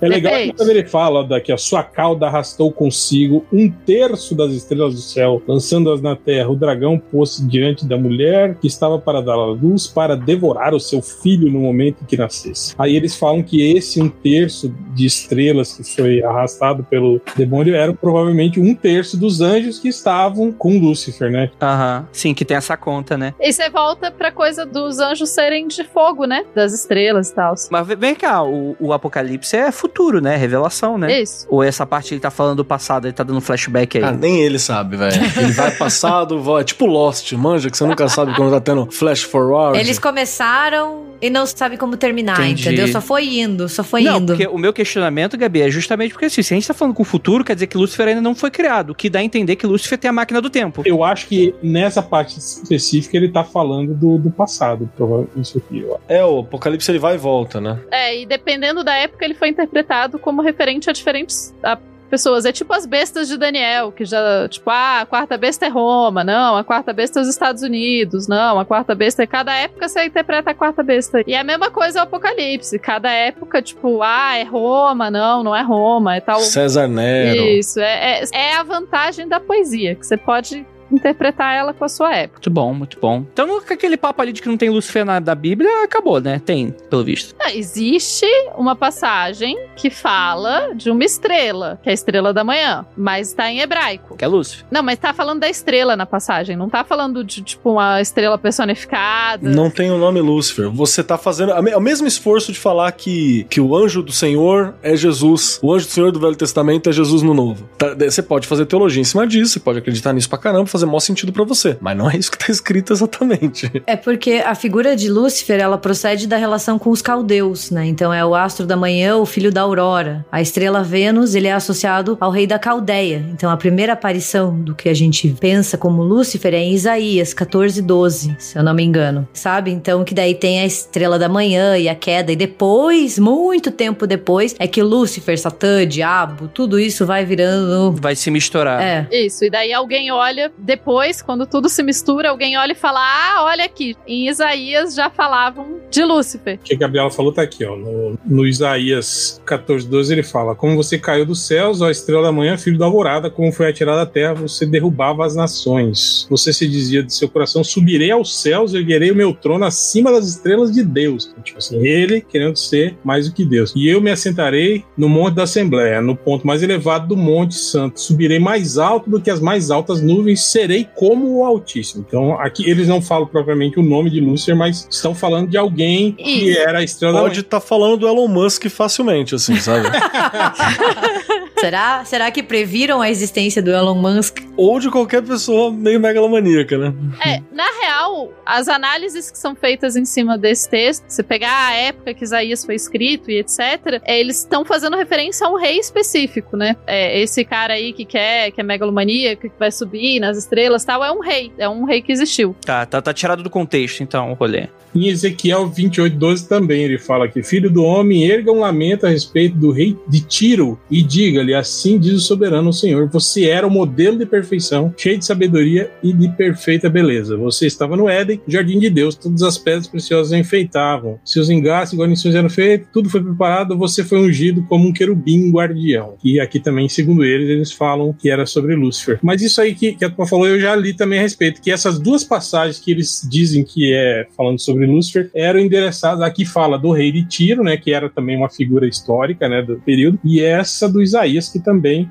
É legal que quando ele fala da, que a sua cauda arrastou consigo um terço das estrelas do céu, lançando-as na terra, o dragão pôs-se diante da mulher que estava para dar à luz para devorar o seu filho no momento em que nascesse. Aí eles falam que esse um terço de estrelas que foi arrastado pelo demônio era provavelmente um terço dos anjos que estavam com Lúcifer, né? Aham. Sim, que tem essa conta, né? E você volta pra coisa dos anjos serem de fogo, né? Das estrelas e tal. Mas vem- cá, o, o Apocalipse é futuro, né? Revelação, né? Isso. Ou essa parte ele tá falando do passado, ele tá dando flashback aí. Ah, nem ele sabe, velho. Ele vai passado, vai. É tipo Lost, manja, que você nunca sabe quando tá tendo flash forward. Eles começaram e não sabem como terminar, Entendi. entendeu? Só foi indo, só foi não, indo. porque o meu questionamento, Gabi, é justamente porque assim, se a gente tá falando com o futuro, quer dizer que Lúcifer ainda não foi criado, o que dá a entender que Lúcifer tem a máquina do tempo. Eu acho que nessa parte específica ele tá falando do, do passado, provavelmente isso aqui. ó. É, o Apocalipse ele vai e volta, né? É, e dependendo da época, ele foi interpretado como referente a diferentes a pessoas. É tipo as bestas de Daniel, que já, tipo, ah, a quarta besta é Roma, não, a quarta besta é os Estados Unidos, não, a quarta besta é. Cada época você interpreta a quarta besta. E a mesma coisa é o Apocalipse. Cada época, tipo, ah, é Roma, não, não é Roma, é tal. César Nero. Isso, é, é, é a vantagem da poesia, que você pode interpretar ela com a sua época. Muito bom, muito bom. Então, aquele papo ali de que não tem Lúcifer na da Bíblia, acabou, né? Tem, pelo visto. Ah, existe uma passagem que fala de uma estrela, que é a estrela da manhã, mas tá em hebraico. Que é Lúcifer. Não, mas tá falando da estrela na passagem, não tá falando de, tipo, uma estrela personificada. Não tem o nome Lúcifer. Você tá fazendo o mesmo esforço de falar que, que o anjo do Senhor é Jesus. O anjo do Senhor do Velho Testamento é Jesus no Novo. Tá, Você pode fazer teologia em cima disso, você pode acreditar nisso pra caramba, fazer maior sentido pra você. Mas não é isso que tá escrito exatamente. É porque a figura de Lúcifer, ela procede da relação com os caldeus, né? Então é o astro da manhã, o filho da aurora. A estrela Vênus, ele é associado ao rei da Caldeia. Então a primeira aparição do que a gente pensa como Lúcifer é em Isaías 14, 12, se eu não me engano. Sabe? Então que daí tem a estrela da manhã e a queda. E depois, muito tempo depois, é que Lúcifer, Satã, Diabo, tudo isso vai virando... Vai se misturar. É, Isso, e daí alguém olha, depois, quando tudo se mistura, alguém olha e fala: Ah, olha aqui, em Isaías já falavam de Lúcifer. O que a Gabriela falou tá aqui, ó. No, no Isaías 14, 12, ele fala: Como você caiu dos céus, ó estrela da manhã, filho da alvorada, como foi atirado da terra, você derrubava as nações. Você se dizia de seu coração: Subirei aos céus, erguerei o meu trono acima das estrelas de Deus. Tipo assim, ele querendo ser mais do que Deus. E eu me assentarei no monte da Assembleia, no ponto mais elevado do Monte Santo. Subirei mais alto do que as mais altas nuvens, serei como o Altíssimo. Então, aqui eles não falam propriamente o nome de Lúcifer, mas estão falando de alguém que era a estrela Pode estar falando do Elon Musk facilmente, assim, sabe? será, será que previram a existência do Elon Musk? Ou de qualquer pessoa meio megalomaníaca, né? É, na real, as análises que são feitas em cima desse texto, se pegar a época que Isaías foi escrito e etc., é, eles estão fazendo referência a um rei específico, né? É, esse cara aí que quer, que é megalomaníaco, que vai subir nas estrelas e tal, é um rei. É um rei que existiu. Tá, tá, tá tirado do contexto, então, o rolê. Em Ezequiel 28, 12 também ele fala que Filho do homem, erga um lamento a respeito do rei de Tiro e diga-lhe, assim diz o soberano Senhor, você era o modelo de perfeição, cheio de sabedoria e de perfeita beleza. Você estava no Éden, jardim de Deus, todas as pedras preciosas enfeitavam. Seus engastes e guarnições eram feitos, tudo foi preparado, você foi ungido como um querubim guardião. E aqui também, segundo eles, eles falam que era sobre Lúcifer. Mas isso aí que, que a tua falou, eu já li também a respeito, que essas duas passagens que eles dizem que é falando sobre Lúcifer eram endereçadas, aqui fala do rei de Tiro, né, que era também uma figura histórica, né, do período, e essa do Isaías, que também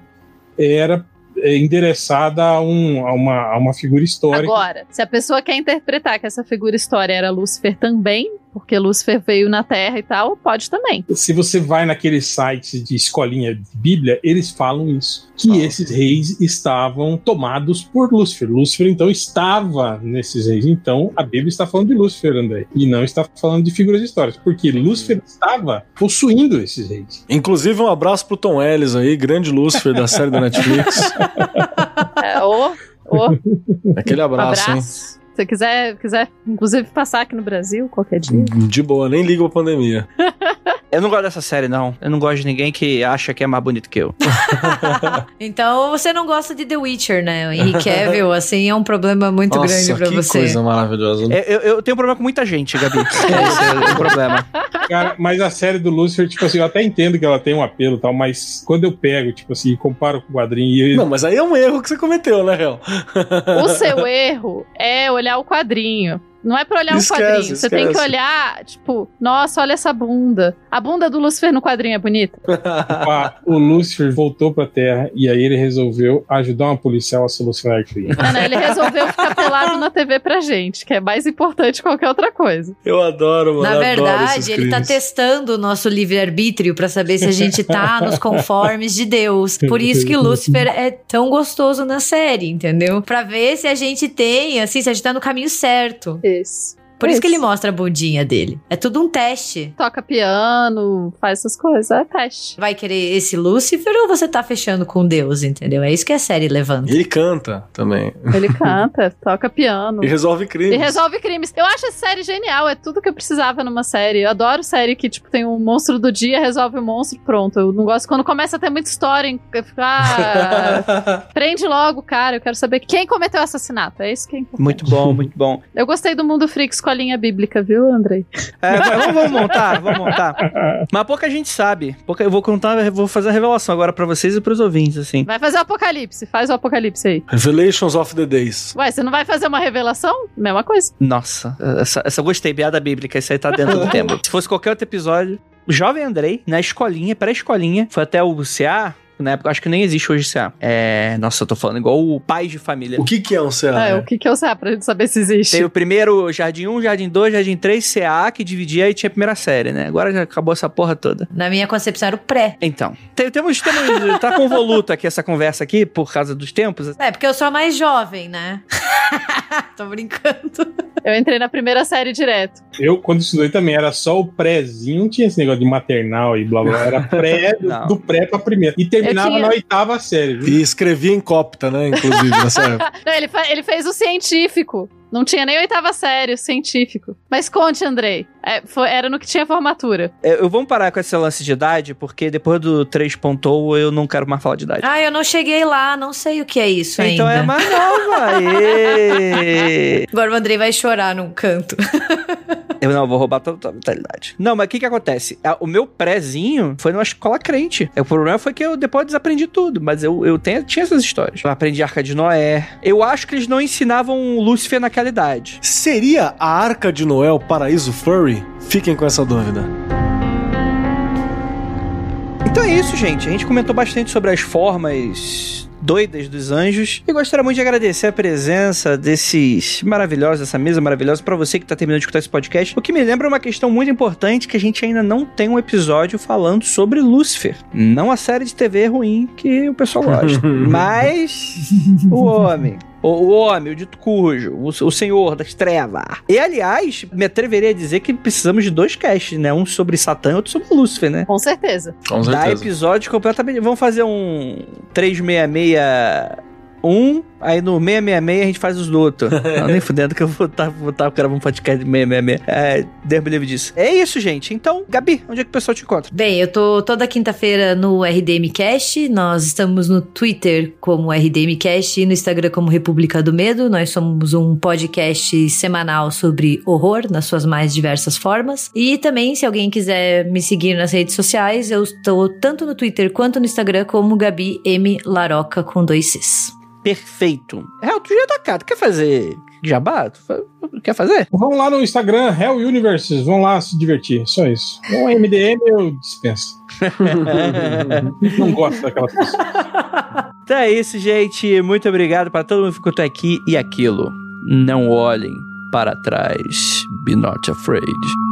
era é, endereçada a, um, a, uma, a uma figura histórica. Agora, se a pessoa quer interpretar que essa figura história era Lúcifer também, porque Lúcifer veio na Terra e tal, pode também. Se você vai naqueles sites de escolinha de Bíblia, eles falam isso. Que esses reis estavam tomados por Lúcifer. Lúcifer, então, estava nesses reis. Então, a Bíblia está falando de Lúcifer, André. E não está falando de figuras históricas. Porque Lúcifer estava possuindo esses reis. Inclusive, um abraço pro Tom Ellis aí, grande Lúcifer da série da Netflix. É, ô, ô, Aquele abraço, hein? abraço. Se quiser, quiser, inclusive, passar aqui no Brasil qualquer dia. De boa, nem ligo pra pandemia. Eu não gosto dessa série, não. Eu não gosto de ninguém que acha que é mais bonito que eu. Então você não gosta de The Witcher, né? O Henry Cavill, assim, é um problema muito Nossa, grande pra que você. coisa maravilhosa. Eu, eu- eu tenho problema com muita gente, Gabi. Esse é o problema. Cara, mas a série do Lúcifer, tipo assim, eu até entendo que ela tem um apelo e tal, mas quando eu pego, tipo assim, e comparo com o quadrinho e Não, mas aí é um erro que você cometeu, né, Real? O seu erro é olhar o quadrinho. Não é pra olhar Esquece, o quadrinho. Você tem que olhar, tipo, nossa, olha essa bunda. A bunda do Lucifer no quadrinho é bonita. O Lúcifer voltou pra Terra e aí ele resolveu ajudar uma policial a solucionar o crime. Não, não, ele resolveu ficar pelado na TV pra gente, que é mais importante que qualquer outra coisa. Eu adoro, mano. Na verdade, ele tá crimes. testando o nosso livre-arbítrio pra saber se a gente tá nos conformes de Deus. Por isso que Lúcifer é tão gostoso na série, entendeu? Pra ver se a gente tem, assim, se a gente tá no caminho certo. Isso. Por isso que Isso. ele mostra a bundinha dele. É tudo um teste. Toca piano, faz essas coisas, é teste. Vai querer esse Lúcifer ou você tá fechando com Deus, entendeu? É isso que a série levanta. Ele canta também. Ele canta, toca piano. E resolve crimes. E resolve crimes. Eu acho essa série genial, é tudo que eu precisava numa série. Eu adoro série que, tipo, tem um monstro do dia, resolve o monstro, pronto. Eu não gosto quando começa a ter muita história, fico, ah, prende logo, cara, eu quero saber quem cometeu o assassinato. É isso que é importante. Muito bom, muito bom. Eu gostei do Mundo Freak com a linha bíblica, viu, Andrei? É, vamos, vamos montar, vamos montar. Mas pouca gente sabe. Pouca, eu vou contar, vou fazer a revelação agora pra vocês e pros ouvintes, assim. Vai fazer o apocalipse, faz o apocalipse aí. Revelations of the Days. Ué, você não vai fazer uma revelação? Mesma coisa. Nossa, essa, essa eu gostei, piada bíblica, isso aí tá dentro do tema. Se fosse qualquer outro episódio, o jovem Andrei, na escolinha, pré-escolinha, foi até o CA, na época, acho que nem existe hoje CA. É, nossa, eu tô falando igual o pai de família. O que que é um CA? É, o que que eu sei pra gente saber se existe. Tem o primeiro Jardim 1, Jardim 2, Jardim 3, CA, que dividia e tinha a primeira série, né? Agora já acabou essa porra toda. Na minha concepção era o pré. Então, tem- temos, temos tá convoluto aqui essa conversa aqui, por causa dos tempos. É, porque eu sou a mais jovem, né? Tô brincando. Eu entrei na primeira série direto. Eu, quando estudei também, era só o prézinho, não tinha esse negócio de maternal e blá blá. Era pré, do, do pré pra primeira. E terminava tinha- na oitava série, viu? E escrevia em copta, né? Inclusive, nessa época. Não, ele, fa- ele fez o científico. Não tinha nem oitava série, o científico. Mas conte, Andrei. É, foi- era no que tinha formatura. É, Eu vou parar com esse lance de idade, porque depois do 3.0 eu não quero mais falar de idade. Ah, eu não cheguei lá, não sei o que é isso então ainda. é mais nova. Agora o Andrei vai chorar num canto. Eu não vou roubar toda a tua vitalidade. Não, mas o que que acontece? O meu prézinho foi numa escola crente. O problema foi que eu depois desaprendi tudo, mas eu, eu tenho- tinha essas histórias. Eu aprendi Arca de Noé. Eu acho que eles não ensinavam Lúcifer naquela Seria a Arca de Noé o paraíso furry? Fiquem com essa dúvida. Então é isso, gente. A gente comentou bastante sobre as formas doidas dos anjos e gostaria muito de agradecer a presença desses maravilhosos, dessa mesa maravilhosa para você que tá terminando de escutar esse podcast. O que me lembra uma questão muito importante que a gente ainda não tem um episódio falando sobre Lúcifer. Não a série de TV ruim que o pessoal gosta, mas o homem. O, o homem, o dito cujo, o, o senhor das trevas. E, aliás, me atreveria a dizer que precisamos de dois casts, né? Um sobre Satã e outro sobre Lúcifer, né? Com certeza. Com Dá certeza. episódio completamente. Vamos fazer um 366 um, aí no 666 a gente faz os outros. Não, nem fudendo que eu vou estar vou tá gravando um podcast de 666. É, Deus me livre disso. É isso, gente. Então, Gabi, onde é que o pessoal te encontra? Bem, eu tô toda quinta-feira no RDMcast. Nós estamos no Twitter como RDMcast e no Instagram como República do Medo. Nós somos um podcast semanal sobre horror nas suas mais diversas formas. E também, se alguém quiser me seguir nas redes sociais, eu estou tanto no Twitter quanto no Instagram como Gabi M Laroca com dois Cs. Perfeito. É, tu já tá cá. Tu quer fazer jabá? Quer fazer? Vão lá no Instagram, Hell Universes, vão lá se divertir, só isso. O MDM eu dispenso. Não gosto daquela pessoa. Então é isso, gente. Muito obrigado para todo mundo que ficou até aqui. E aquilo. Não olhem para trás. Be not afraid.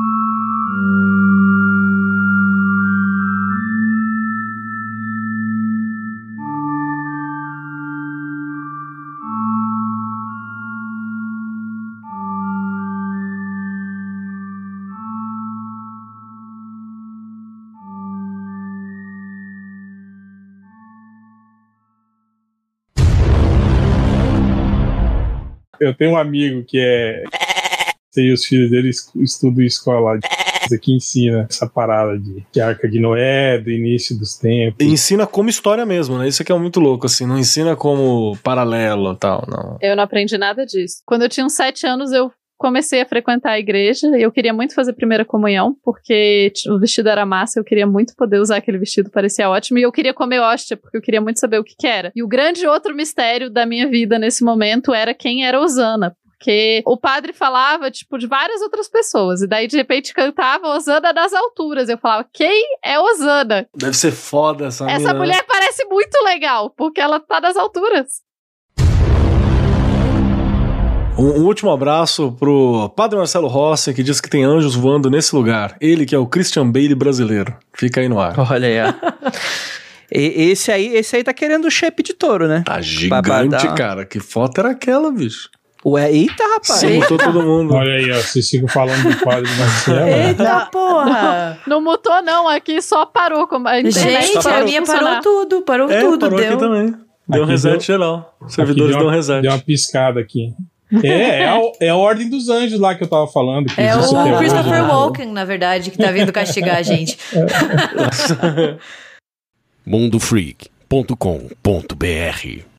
Eu tenho um amigo que é. E os filhos dele es- estudam em escola de que ensina essa parada de, de arca de Noé, do início dos tempos. E ensina como história mesmo, né? Isso aqui é muito louco, assim. Não ensina como paralelo e tal, não. Eu não aprendi nada disso. Quando eu tinha uns sete anos, eu comecei a frequentar a igreja e eu queria muito fazer primeira comunhão, porque t- o vestido era massa, eu queria muito poder usar aquele vestido, parecia ótimo, e eu queria comer hóstia, porque eu queria muito saber o que, que era. E o grande outro mistério da minha vida nesse momento era quem era Osana. Porque o padre falava, tipo, de várias outras pessoas. E daí, de repente, cantava Osana das alturas. Eu falava, quem é Osana? Deve ser foda essa Essa mina, né? mulher parece muito legal, porque ela tá das alturas. Um, um último abraço pro Padre Marcelo Rossi, que diz que tem anjos voando nesse lugar. Ele que é o Christian Bale brasileiro. Fica aí no ar. Olha aí, ó. E- esse aí, esse aí tá querendo o shape de touro, né? Tá gigante, Babadão. cara. Que foto era aquela, bicho? Ué, eita, rapaz. Você mutou todo mundo. Olha aí, ó, vocês ficam falando do padre Marcelo. né? Eita porra! Não mutou, não. Aqui só parou. como A internet Gente, parou a minha funcionar. parou tudo, parou É, tudo. parou deu. aqui também. Deu um Aqui reset deu- geral. Servidores deu deu um reset. Deu uma piscada aqui. É, é a, é a ordem dos anjos lá que eu tava falando. Que É o hoje, Christopher né? Walken, na verdade, que tá vindo castigar a gente. mundofreak.com.br